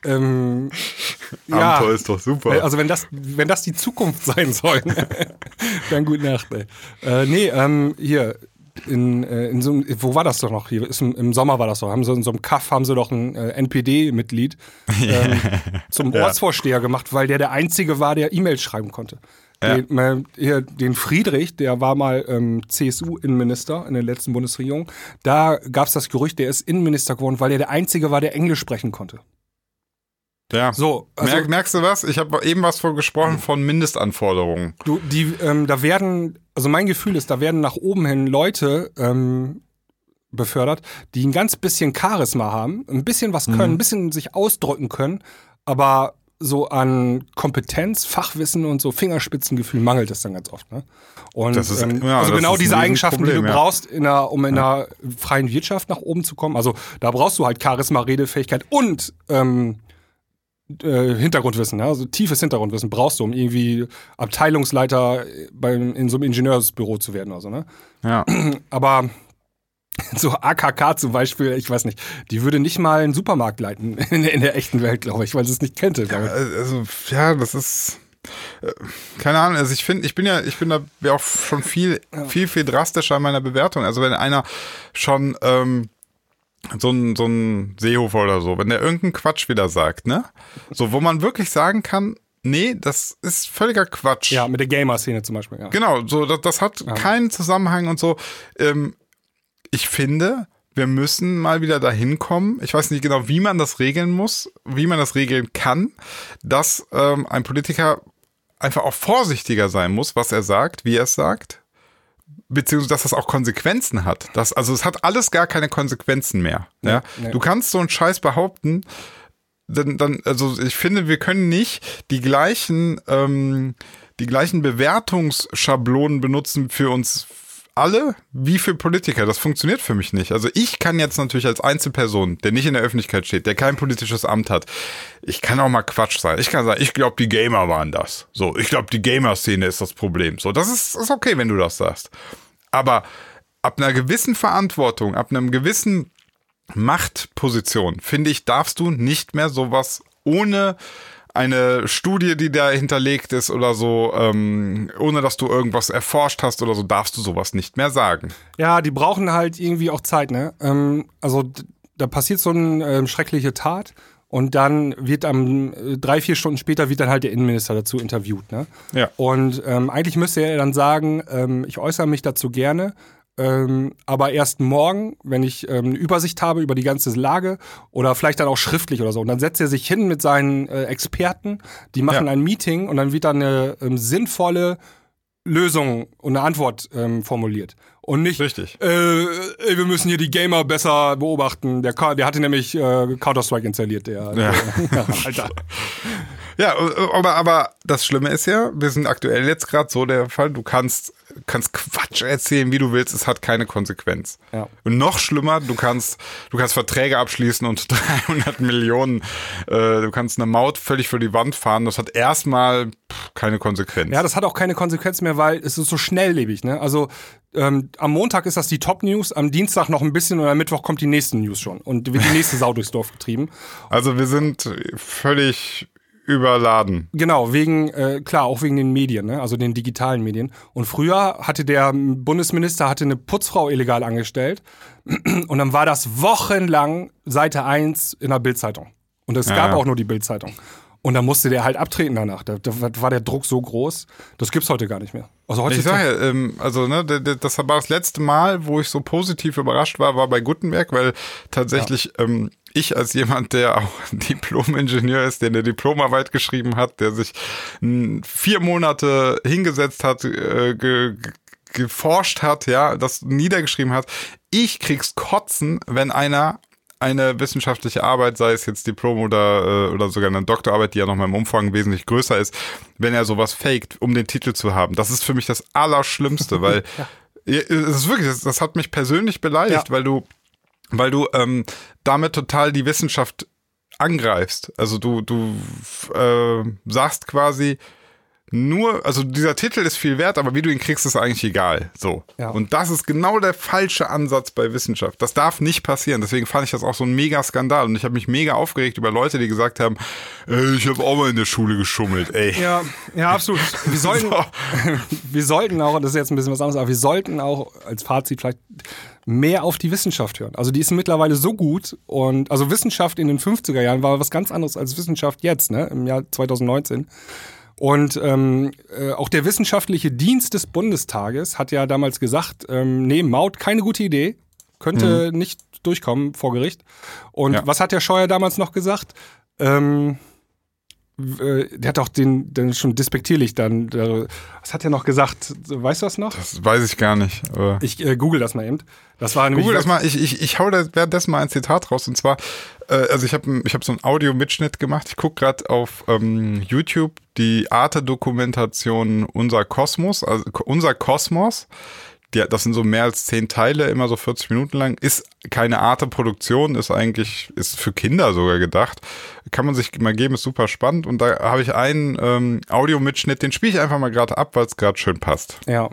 Ähm, ja, Abenteuer ist doch super. Also wenn das, wenn das die Zukunft sein soll, dann gut Nacht. Ey. Äh, nee, ähm, hier, in, äh, in so wo war das doch noch hier? Ist im, im, Sommer war das doch. Haben sie in so einem Kaff haben sie doch ein äh, NPD-Mitglied ähm, zum Ortsvorsteher gemacht, weil der der einzige war, der E-Mails schreiben konnte. Ja. Den, äh, den Friedrich, der war mal ähm, CSU-Innenminister in der letzten Bundesregierung. Da gab es das Gerücht, der ist Innenminister geworden, weil er der einzige war, der Englisch sprechen konnte. Ja. So, also, Merk, merkst du was? Ich habe eben was von gesprochen von Mindestanforderungen. Du, die, ähm, da werden, also mein Gefühl ist, da werden nach oben hin Leute ähm, befördert, die ein ganz bisschen Charisma haben, ein bisschen was können, mhm. ein bisschen sich ausdrücken können, aber so an Kompetenz, Fachwissen und so Fingerspitzengefühl mangelt es dann ganz oft. Ne? Und ist, ähm, ja, also genau diese Eigenschaften, Problem, die du ja. brauchst, in einer, um in einer freien Wirtschaft nach oben zu kommen. Also da brauchst du halt Charisma, Redefähigkeit und ähm, äh, Hintergrundwissen, ja? also tiefes Hintergrundwissen brauchst du, um irgendwie Abteilungsleiter beim, in so einem Ingenieursbüro zu werden. Also, ne? Ja. Aber So AKK zum Beispiel, ich weiß nicht, die würde nicht mal einen Supermarkt leiten in, in der echten Welt, glaube ich, weil sie es nicht kennt. Ja, also, ja, das ist äh, keine Ahnung, also ich finde, ich bin ja, ich bin da ja auch schon viel, viel, viel drastischer in meiner Bewertung. Also wenn einer schon ähm, so ein, so ein Seehofer oder so, wenn der irgendeinen Quatsch wieder sagt, ne? So, wo man wirklich sagen kann, nee, das ist völliger Quatsch. Ja, mit der Gamer-Szene zum Beispiel, ja. Genau, so, das, das hat ja. keinen Zusammenhang und so. Ähm, ich finde, wir müssen mal wieder dahin kommen. Ich weiß nicht genau, wie man das regeln muss, wie man das regeln kann, dass ähm, ein Politiker einfach auch vorsichtiger sein muss, was er sagt, wie er es sagt, beziehungsweise dass das auch Konsequenzen hat. Das, also es hat alles gar keine Konsequenzen mehr. Ja? Nee. Du kannst so einen Scheiß behaupten, dann, dann, also ich finde, wir können nicht die gleichen, ähm, die gleichen Bewertungsschablonen benutzen für uns alle wie für Politiker. Das funktioniert für mich nicht. Also ich kann jetzt natürlich als Einzelperson, der nicht in der Öffentlichkeit steht, der kein politisches Amt hat, ich kann auch mal Quatsch sein. Ich kann sagen, ich glaube, die Gamer waren das. So, ich glaube, die Gamer-Szene ist das Problem. So, das ist, ist okay, wenn du das sagst. Aber ab einer gewissen Verantwortung, ab einem gewissen Machtposition, finde ich, darfst du nicht mehr sowas ohne eine Studie, die da hinterlegt ist oder so, ähm, ohne dass du irgendwas erforscht hast oder so, darfst du sowas nicht mehr sagen. Ja, die brauchen halt irgendwie auch Zeit, ne? Ähm, also da passiert so eine ähm, schreckliche Tat und dann wird am äh, drei, vier Stunden später wird dann halt der Innenminister dazu interviewt, ne? Ja. Und ähm, eigentlich müsste er dann sagen, ähm, ich äußere mich dazu gerne, ähm, aber erst morgen, wenn ich ähm, eine Übersicht habe über die ganze Lage oder vielleicht dann auch schriftlich oder so. Und dann setzt er sich hin mit seinen äh, Experten, die machen ja. ein Meeting und dann wird dann eine ähm, sinnvolle Lösung und eine Antwort ähm, formuliert. Und nicht, Richtig. Äh, wir müssen hier die Gamer besser beobachten. Der, der hatte nämlich äh, Counter-Strike installiert, der. Ja. der Alter. Ja, aber, aber das Schlimme ist ja, wir sind aktuell jetzt gerade so der Fall, du kannst, kannst Quatsch erzählen, wie du willst, es hat keine Konsequenz. Ja. Und noch schlimmer, du kannst, du kannst Verträge abschließen und 300 Millionen, äh, du kannst eine Maut völlig für die Wand fahren, das hat erstmal keine Konsequenz. Ja, das hat auch keine Konsequenz mehr, weil es ist so schnelllebig, ne? Also ähm, am Montag ist das die Top-News, am Dienstag noch ein bisschen und am Mittwoch kommt die nächste News schon und wird die nächste Sau durchs Dorf getrieben. Also wir sind völlig überladen. Genau, wegen, äh, klar, auch wegen den Medien, ne? also den digitalen Medien. Und früher hatte der Bundesminister hatte eine Putzfrau illegal angestellt und dann war das wochenlang Seite 1 in der Bildzeitung. Und es ja, gab auch nur die Bildzeitung. Und dann musste der halt abtreten danach. Da, da, war der Druck so groß, das gibt's heute gar nicht mehr. Also heute ich sage ja, ähm, also ne, das war das letzte Mal, wo ich so positiv überrascht war, war bei Gutenberg, weil tatsächlich ja. ähm, ich als jemand, der auch Diplom-Ingenieur ist, der eine Diplomarbeit geschrieben hat, der sich vier Monate hingesetzt hat, äh, ge, geforscht hat, ja, das niedergeschrieben hat. Ich krieg's kotzen, wenn einer eine wissenschaftliche Arbeit, sei es jetzt Diplom oder, äh, oder sogar eine Doktorarbeit, die ja nochmal im Umfang wesentlich größer ist, wenn er sowas faked, um den Titel zu haben. Das ist für mich das Allerschlimmste, weil ja. es ist wirklich, das, das hat mich persönlich beleidigt, ja. weil du, weil du ähm, damit total die Wissenschaft angreifst. Also du, du äh, sagst quasi, nur, also dieser Titel ist viel wert, aber wie du ihn kriegst, ist eigentlich egal. So. Ja. Und das ist genau der falsche Ansatz bei Wissenschaft. Das darf nicht passieren. Deswegen fand ich das auch so ein mega Skandal. Und ich habe mich mega aufgeregt über Leute, die gesagt haben, ey, ich habe auch mal in der Schule geschummelt, ey. Ja, ja, absolut. Wir sollten, so. wir sollten auch, das ist jetzt ein bisschen was anderes, aber wir sollten auch als Fazit vielleicht mehr auf die Wissenschaft hören. Also die ist mittlerweile so gut und also Wissenschaft in den 50er Jahren war was ganz anderes als Wissenschaft jetzt, ne, im Jahr 2019. Und ähm, äh, auch der wissenschaftliche Dienst des Bundestages hat ja damals gesagt, ähm, nee, Maut keine gute Idee, könnte mhm. nicht durchkommen vor Gericht. Und ja. was hat der Scheuer damals noch gesagt? Ähm, äh, der hat auch den, den schon despektierlich dann, was hat er noch gesagt? Weißt du das noch? Das weiß ich gar nicht. ich äh, google das mal eben. Das war google das mal, ich, ich, ich hau da währenddessen mal ein Zitat raus und zwar, äh, also ich habe ich hab so einen Audio-Mitschnitt gemacht. Ich gucke gerade auf ähm, YouTube die Arte-Dokumentation Unser Kosmos, also Unser Kosmos die, das sind so mehr als zehn Teile, immer so 40 Minuten lang. Ist keine Art Produktion, ist eigentlich, ist für Kinder sogar gedacht. Kann man sich mal geben, ist super spannend. Und da habe ich einen ähm, Audiomitschnitt, den spiele ich einfach mal gerade ab, weil es gerade schön passt. Ja.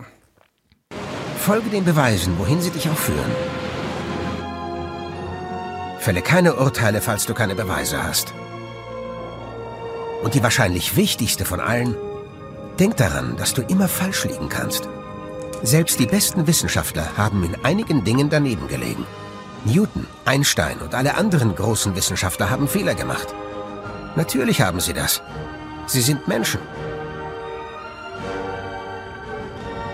Folge den Beweisen, wohin sie dich auch führen. Fälle keine Urteile, falls du keine Beweise hast. Und die wahrscheinlich wichtigste von allen, denk daran, dass du immer falsch liegen kannst. Selbst die besten Wissenschaftler haben in einigen Dingen daneben gelegen. Newton, Einstein und alle anderen großen Wissenschaftler haben Fehler gemacht. Natürlich haben sie das. Sie sind Menschen.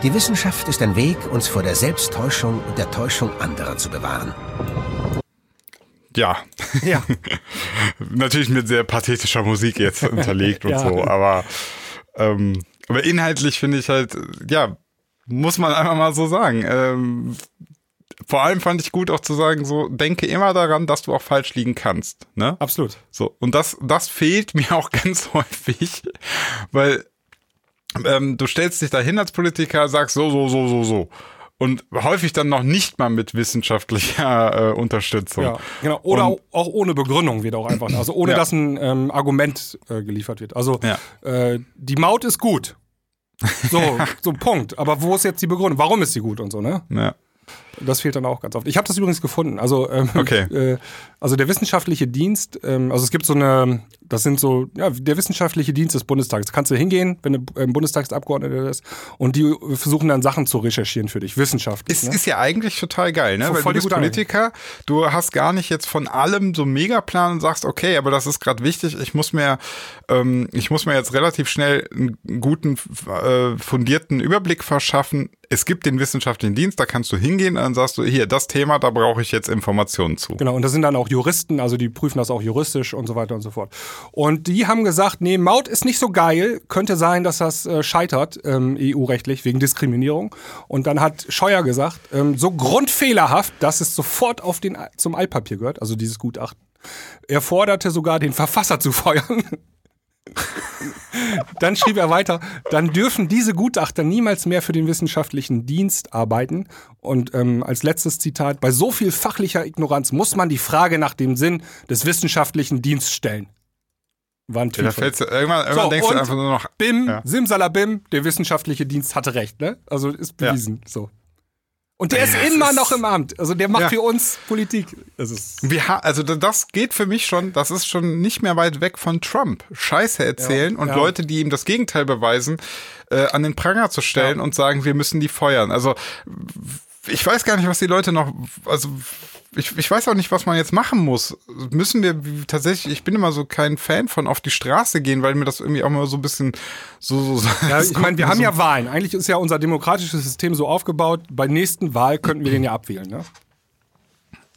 Die Wissenschaft ist ein Weg, uns vor der Selbsttäuschung und der Täuschung anderer zu bewahren. Ja. Ja. Natürlich mit sehr pathetischer Musik jetzt unterlegt und Ja. so, aber, ähm, aber inhaltlich finde ich halt, ja, muss man einfach mal so sagen. Ähm, vor allem fand ich gut auch zu sagen, so, denke immer daran, dass du auch falsch liegen kannst. Ne? Absolut. So, und das, das fehlt mir auch ganz häufig, weil ähm, du stellst dich dahin als Politiker, sagst so, so, so, so, so. Und häufig dann noch nicht mal mit wissenschaftlicher äh, Unterstützung. Ja, genau. Oder Und- auch ohne Begründung wird auch einfach. Also ohne Ja. dass ein ähm, Argument äh, geliefert wird. Also Ja. äh, die Maut ist gut. So, so Punkt. Aber wo ist jetzt die Begründung? Warum ist sie gut und so, ne? Ja. Das fehlt dann auch ganz oft. Ich habe das übrigens gefunden. Also, ähm, Okay. äh, also der wissenschaftliche Dienst, ähm, also es gibt so eine, das sind so, ja, der wissenschaftliche Dienst des Bundestags. Kannst du hingehen, wenn du ähm, Bundestagsabgeordneter bist, und die versuchen dann Sachen zu recherchieren für dich, wissenschaftlich. Ist, ne? ist ja eigentlich total geil, ne? Voll- Weil voll du bist Politiker, du hast gar nicht jetzt von allem so einen Megaplan und sagst, okay, aber das ist gerade wichtig, ich muss mir, ähm, ich muss mir jetzt relativ schnell einen guten, äh, fundierten Überblick verschaffen. Es gibt den wissenschaftlichen Dienst, da kannst du hingehen dann sagst du, hier, das Thema, da brauche ich jetzt Informationen zu. Genau, und das sind dann auch Juristen, also die prüfen das auch juristisch und so weiter und so fort. Und die haben gesagt, nee, Maut ist nicht so geil, könnte sein, dass das äh, scheitert, ähm, EU-rechtlich, wegen Diskriminierung. Und dann hat Scheuer gesagt, ähm, so grundfehlerhaft, dass es sofort auf den, zum Altpapier gehört, also dieses Gutachten. Er forderte sogar, den Verfasser zu feuern. Dann schrieb er weiter, dann dürfen diese Gutachter niemals mehr für den wissenschaftlichen Dienst arbeiten. Und ähm, als letztes Zitat, bei so viel fachlicher Ignoranz muss man die Frage nach dem Sinn des wissenschaftlichen Dienstes stellen. War ein Ja, Tweet irgendwann irgendwann So, denkst du einfach nur noch, Bim, Ja. Simsalabim, der wissenschaftliche Dienst hatte recht, ne? Also ist Ja. bewiesen. So. Und der ist immer noch im Amt. Also der macht Ja. für uns Politik. Das ist Wir ha also da- das geht für mich schon, das ist schon nicht mehr weit weg von Trump. Scheiße erzählen Ja, und ja. Leute, die ihm das Gegenteil beweisen, äh, an den Pranger zu stellen und sagen, wir müssen die feuern. Also ich weiß gar nicht, was die Leute noch, also ich, ich weiß auch nicht, was man jetzt machen muss. Müssen wir tatsächlich, ich bin immer so kein Fan von auf die Straße gehen, weil mir das irgendwie auch mal so ein bisschen so, so Ja, ich meine, wir kommt haben so- ja Wahlen. Eigentlich ist ja unser demokratisches System so aufgebaut, bei nächsten Wahl könnten wir den ja abwählen. Ne?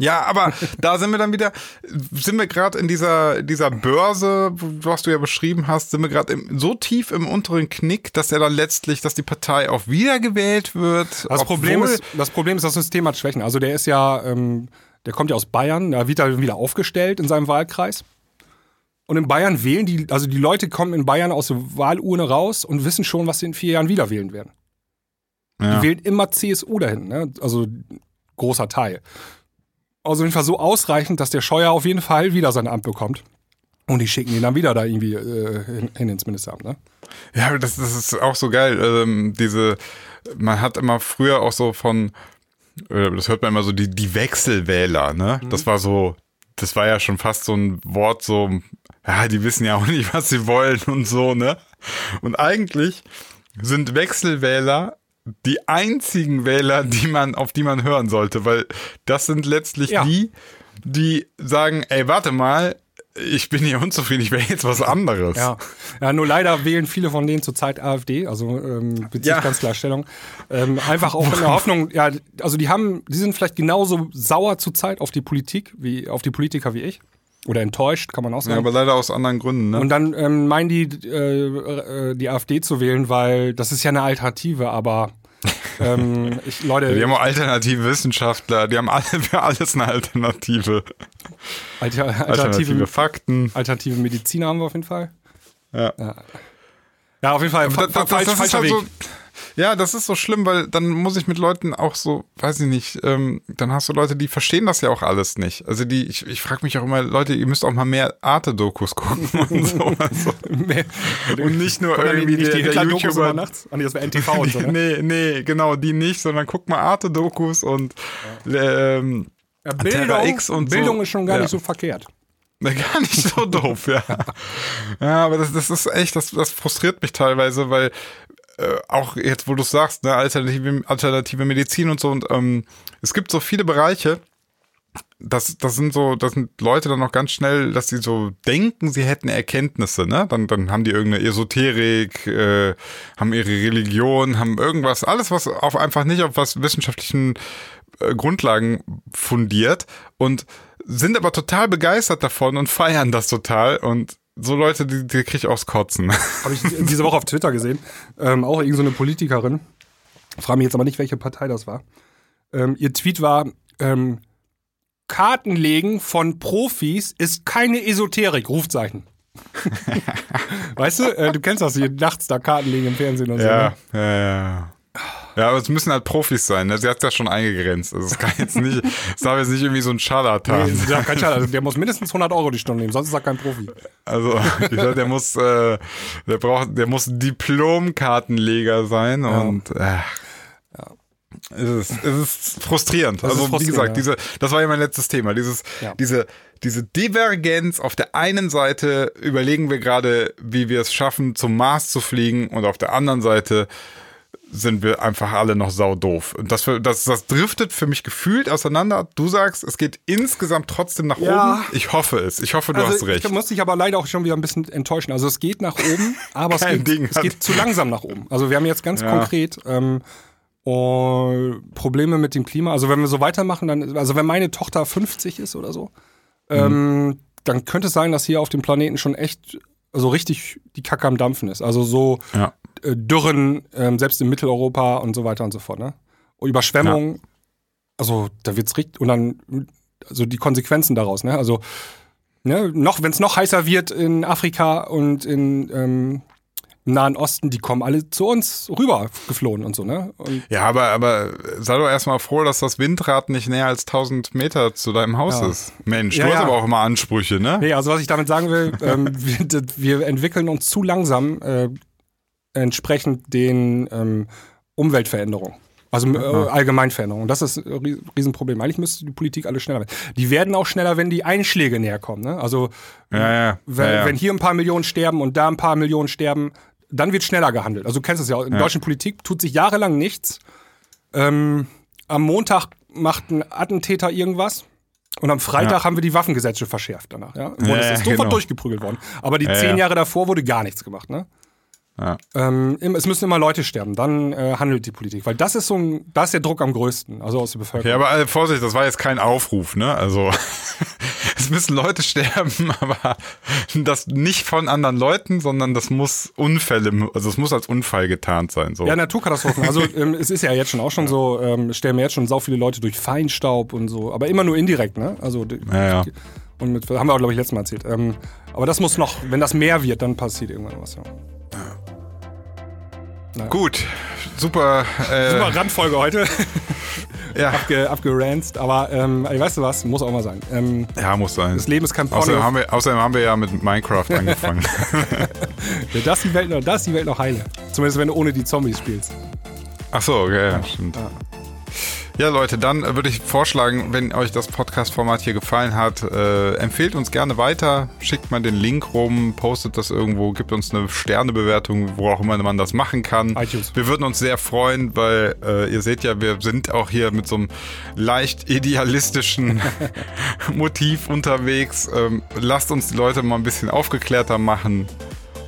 Ja, aber da sind wir dann wieder, sind wir gerade in dieser, dieser Börse, was du ja beschrieben hast, sind wir gerade so tief im unteren Knick, dass er dann letztlich, dass die Partei auch wiedergewählt wird. Das, Problem ist, das Problem ist, das System hat Schwächen. Also der ist ja, ähm, der kommt ja aus Bayern, da wird er wieder aufgestellt in seinem Wahlkreis. Und in Bayern wählen die, also die Leute kommen in Bayern aus der Wahlurne raus und wissen schon, was sie in vier Jahren wieder wählen werden. ja. Die wählen immer CSU dahin, ne? also großer Teil. Also auf jeden Fall so ausreichend, dass der Scheuer auf jeden Fall wieder sein Amt bekommt. Und die schicken ihn dann wieder da irgendwie äh, hin, hin ins Ministeramt. Ne? Ja, das, das ist auch so geil. Ähm, diese, man hat immer früher auch so von, das hört man immer so, die, die Wechselwähler, ne? Das war so, das war ja schon fast so ein Wort, so, ja, die wissen ja auch nicht, was sie wollen und so, ne? Und eigentlich sind Wechselwähler die einzigen Wähler, die man, auf die man hören sollte, weil das sind letztlich Ja. die, die sagen, ey, warte mal, ich bin hier unzufrieden, ich will jetzt was anderes. Ja. ja, nur leider wählen viele von denen zurzeit AfD, also ähm, bezieht Ja. ganz klar Stellung. Ähm, einfach auch in der Hoffnung, ja, also die haben, die sind vielleicht genauso sauer zurzeit auf die Politik, wie auf die Politiker wie ich. Oder enttäuscht, kann man auch Ja, sagen. aber leider aus anderen Gründen, ne? Und dann ähm, meinen die, äh, äh, die AfD zu wählen, weil das ist ja eine Alternative, aber ähm, ich, Leute, Die haben alternative Wissenschaftler, die haben alle für alles eine Alternative. Alter, Alternative alternative, Fakten. alternative Mediziner haben wir auf jeden Fall. Ja. Ja, auf jeden Fall. Da- fa- da- falsch, das ist falscher halt Weg. so, ja, das ist so schlimm, weil dann muss ich mit Leuten auch so, weiß ich nicht, ähm, dann hast du Leute, die verstehen das ja auch alles nicht. Also die, ich, ich frage mich auch immer, Leute, ihr müsst auch mal mehr Arte-Dokus gucken und so. Also, und nicht nur irgendwie nicht der, die der Hitler-Dokus YouTuber. nachts? Ah, nee, das wäre NTV und so, ne? Nee, nee, genau, die nicht, sondern guck mal Arte-Dokus und ähm, Ja, Terra X und Bildung so. ist schon gar Ja. nicht so verkehrt. Gar nicht so doof, ja. Ja, aber das, das ist echt, das, das frustriert mich teilweise, weil äh, auch jetzt, wo du sagst, ne, alternative, alternative Medizin und so, und ähm, es gibt so viele Bereiche, das, das sind so, das sind Leute dann noch ganz schnell, dass sie so denken, sie hätten Erkenntnisse, ne? Dann, dann haben die irgendeine Esoterik, äh, haben ihre Religion, haben irgendwas, alles, was auf einfach nicht auf was wissenschaftlichen äh, Grundlagen fundiert und sind aber total begeistert davon und feiern das total und so Leute, die, die krieg ich aufs Kotzen. Habe ich diese Woche auf Twitter gesehen. Ähm, auch irgendeine so eine Politikerin. Frage mich jetzt aber nicht, welche Partei das war. Ähm, ihr Tweet war, ähm, Kartenlegen von Profis ist keine Esoterik, Rufzeichen. weißt du, äh, du kennst das hier nachts da Kartenlegen im Fernsehen und so. Ja, Ne? ja, ja. Ja, aber es müssen halt Profis sein, ne? Sie hat ja schon eingegrenzt. Also es kann jetzt nicht, es darf jetzt nicht irgendwie so ein Scharlatan. Nee, ist ja kein Schade. Also der muss mindestens 100 Euro die Stunde nehmen, sonst ist er kein Profi. Also, sag, der muss, äh, der braucht, der muss Diplomkartenleger sein und, äh, Es ist, es ist frustrierend. Das ist also wie frustrierend, gesagt, ja. diese, das war ja mein letztes Thema. Dieses, Ja. diese, diese Divergenz. Auf der einen Seite überlegen wir gerade, wie wir es schaffen, zum Mars zu fliegen, und auf der anderen Seite sind wir einfach alle noch sau doof. Und das, das, das driftet für mich gefühlt auseinander. Du sagst, es geht insgesamt trotzdem nach Ja. oben. Ich hoffe es. Ich hoffe, du Also hast recht. ich muss dich aber leider auch schon wieder ein bisschen enttäuschen. Also es geht nach oben, aber es, geht, Ding es geht zu langsam nach oben. Also wir haben jetzt ganz Ja. konkret ähm, oh, Probleme mit dem Klima. Also wenn wir so weitermachen, dann, also wenn meine Tochter 50 ist oder so, ähm, dann könnte es sein, dass hier auf dem Planeten schon echt so richtig die Kacke am Dampfen ist. Also so ja. äh, Dürren, ähm, selbst in Mitteleuropa und so weiter und so fort. Ne? Und Überschwemmungen, also da wird's richtig, und dann, also die Konsequenzen daraus, ne? Also, ne, noch, wenn es noch heißer wird in Afrika und in ähm, Nahen Osten, die kommen alle zu uns rüber geflohen und so, ne? Und Ja, aber, aber sei doch erstmal froh, dass das Windrad nicht näher als 1000 Meter zu deinem Haus Ja. ist. Mensch, Ja, du hast ja. aber auch immer Ansprüche, ne? Nee, also was ich damit sagen will, ähm, wir, wir entwickeln uns zu langsam äh, entsprechend den ähm, Umweltveränderungen. Also äh, Allgemeinveränderungen. Das ist ein Ries- Riesenproblem. Eigentlich müsste die Politik alles schneller werden. Die werden auch schneller, wenn die Einschläge näher kommen. Ne? Also Ja, ja. wenn, ja. wenn hier ein paar Millionen sterben und da ein paar Millionen sterben, dann wird schneller gehandelt. Also du kennst es ja, in Ja. deutschen Politik tut sich jahrelang nichts. Ähm, am Montag macht ein Attentäter irgendwas. Und am Freitag Ja. haben wir die Waffengesetze verschärft danach. Ja? Und Ja, es ist sofort genau. durchgeprügelt worden. Aber die zehn ja. Jahre davor wurde gar nichts gemacht. Ne? Ja. Ähm, es müssen immer Leute sterben, dann äh, handelt die Politik. Weil das ist so ein, da ist der Druck am größten, also aus der Bevölkerung. Ja, aber äh, Vorsicht, das war jetzt kein Aufruf, ne? Also es müssen Leute sterben, aber das nicht von anderen Leuten, sondern das muss Unfälle, also es muss als Unfall getarnt sein. So. Ja, Naturkatastrophen. Also ähm, es ist ja jetzt schon auch schon so, ähm, sterben ja jetzt schon sau viele Leute durch Feinstaub und so, aber immer nur indirekt, ne? Also Ja, ja. und mit, haben wir auch, glaube ich, letztes Mal erzählt. Ähm, aber das muss noch, wenn das mehr wird, dann passiert irgendwann was. Ja. Gut, super. Äh, Super Randfolge heute, Ja. abge, abgeranzt, aber ähm, weißt du was, muss auch mal sein. Ähm, ja, muss sein. das Leben ist kein Porno. Außerdem haben, wir, außerdem haben wir ja mit Minecraft angefangen. Ja, das, ist die Welt noch, das die Welt noch heile. Zumindest wenn du ohne die Zombies spielst. Ach so, okay, ja, stimmt. Ja, Leute, dann würde ich vorschlagen, wenn euch das Podcast-Format hier gefallen hat, äh, empfehlt uns gerne weiter, schickt mal den Link rum, postet das irgendwo, gibt uns eine Sternebewertung, wo auch immer man das machen kann. iTunes. Wir würden uns sehr freuen, weil äh, ihr seht ja, wir sind auch hier mit so einem leicht idealistischen Motiv unterwegs. Ähm, lasst uns die Leute mal ein bisschen aufgeklärter machen.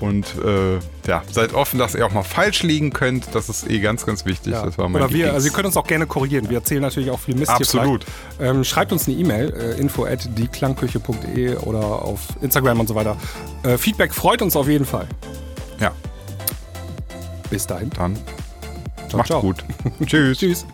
Und äh, ja, seid offen, dass ihr auch mal falsch liegen könnt. Das ist eh ganz, ganz wichtig. Ja. Das war mein Oder wir, also ihr könnt uns auch gerne korrigieren. Wir erzählen natürlich auch viel Mist Absolut. Ähm, schreibt uns eine E-Mail, äh, info at dieklangküche.de oder auf Instagram und so weiter. Äh, Feedback freut uns auf jeden Fall. Ja, Bis dahin. dann Ciao, macht's ciao. gut. Tschüss. Tschüss.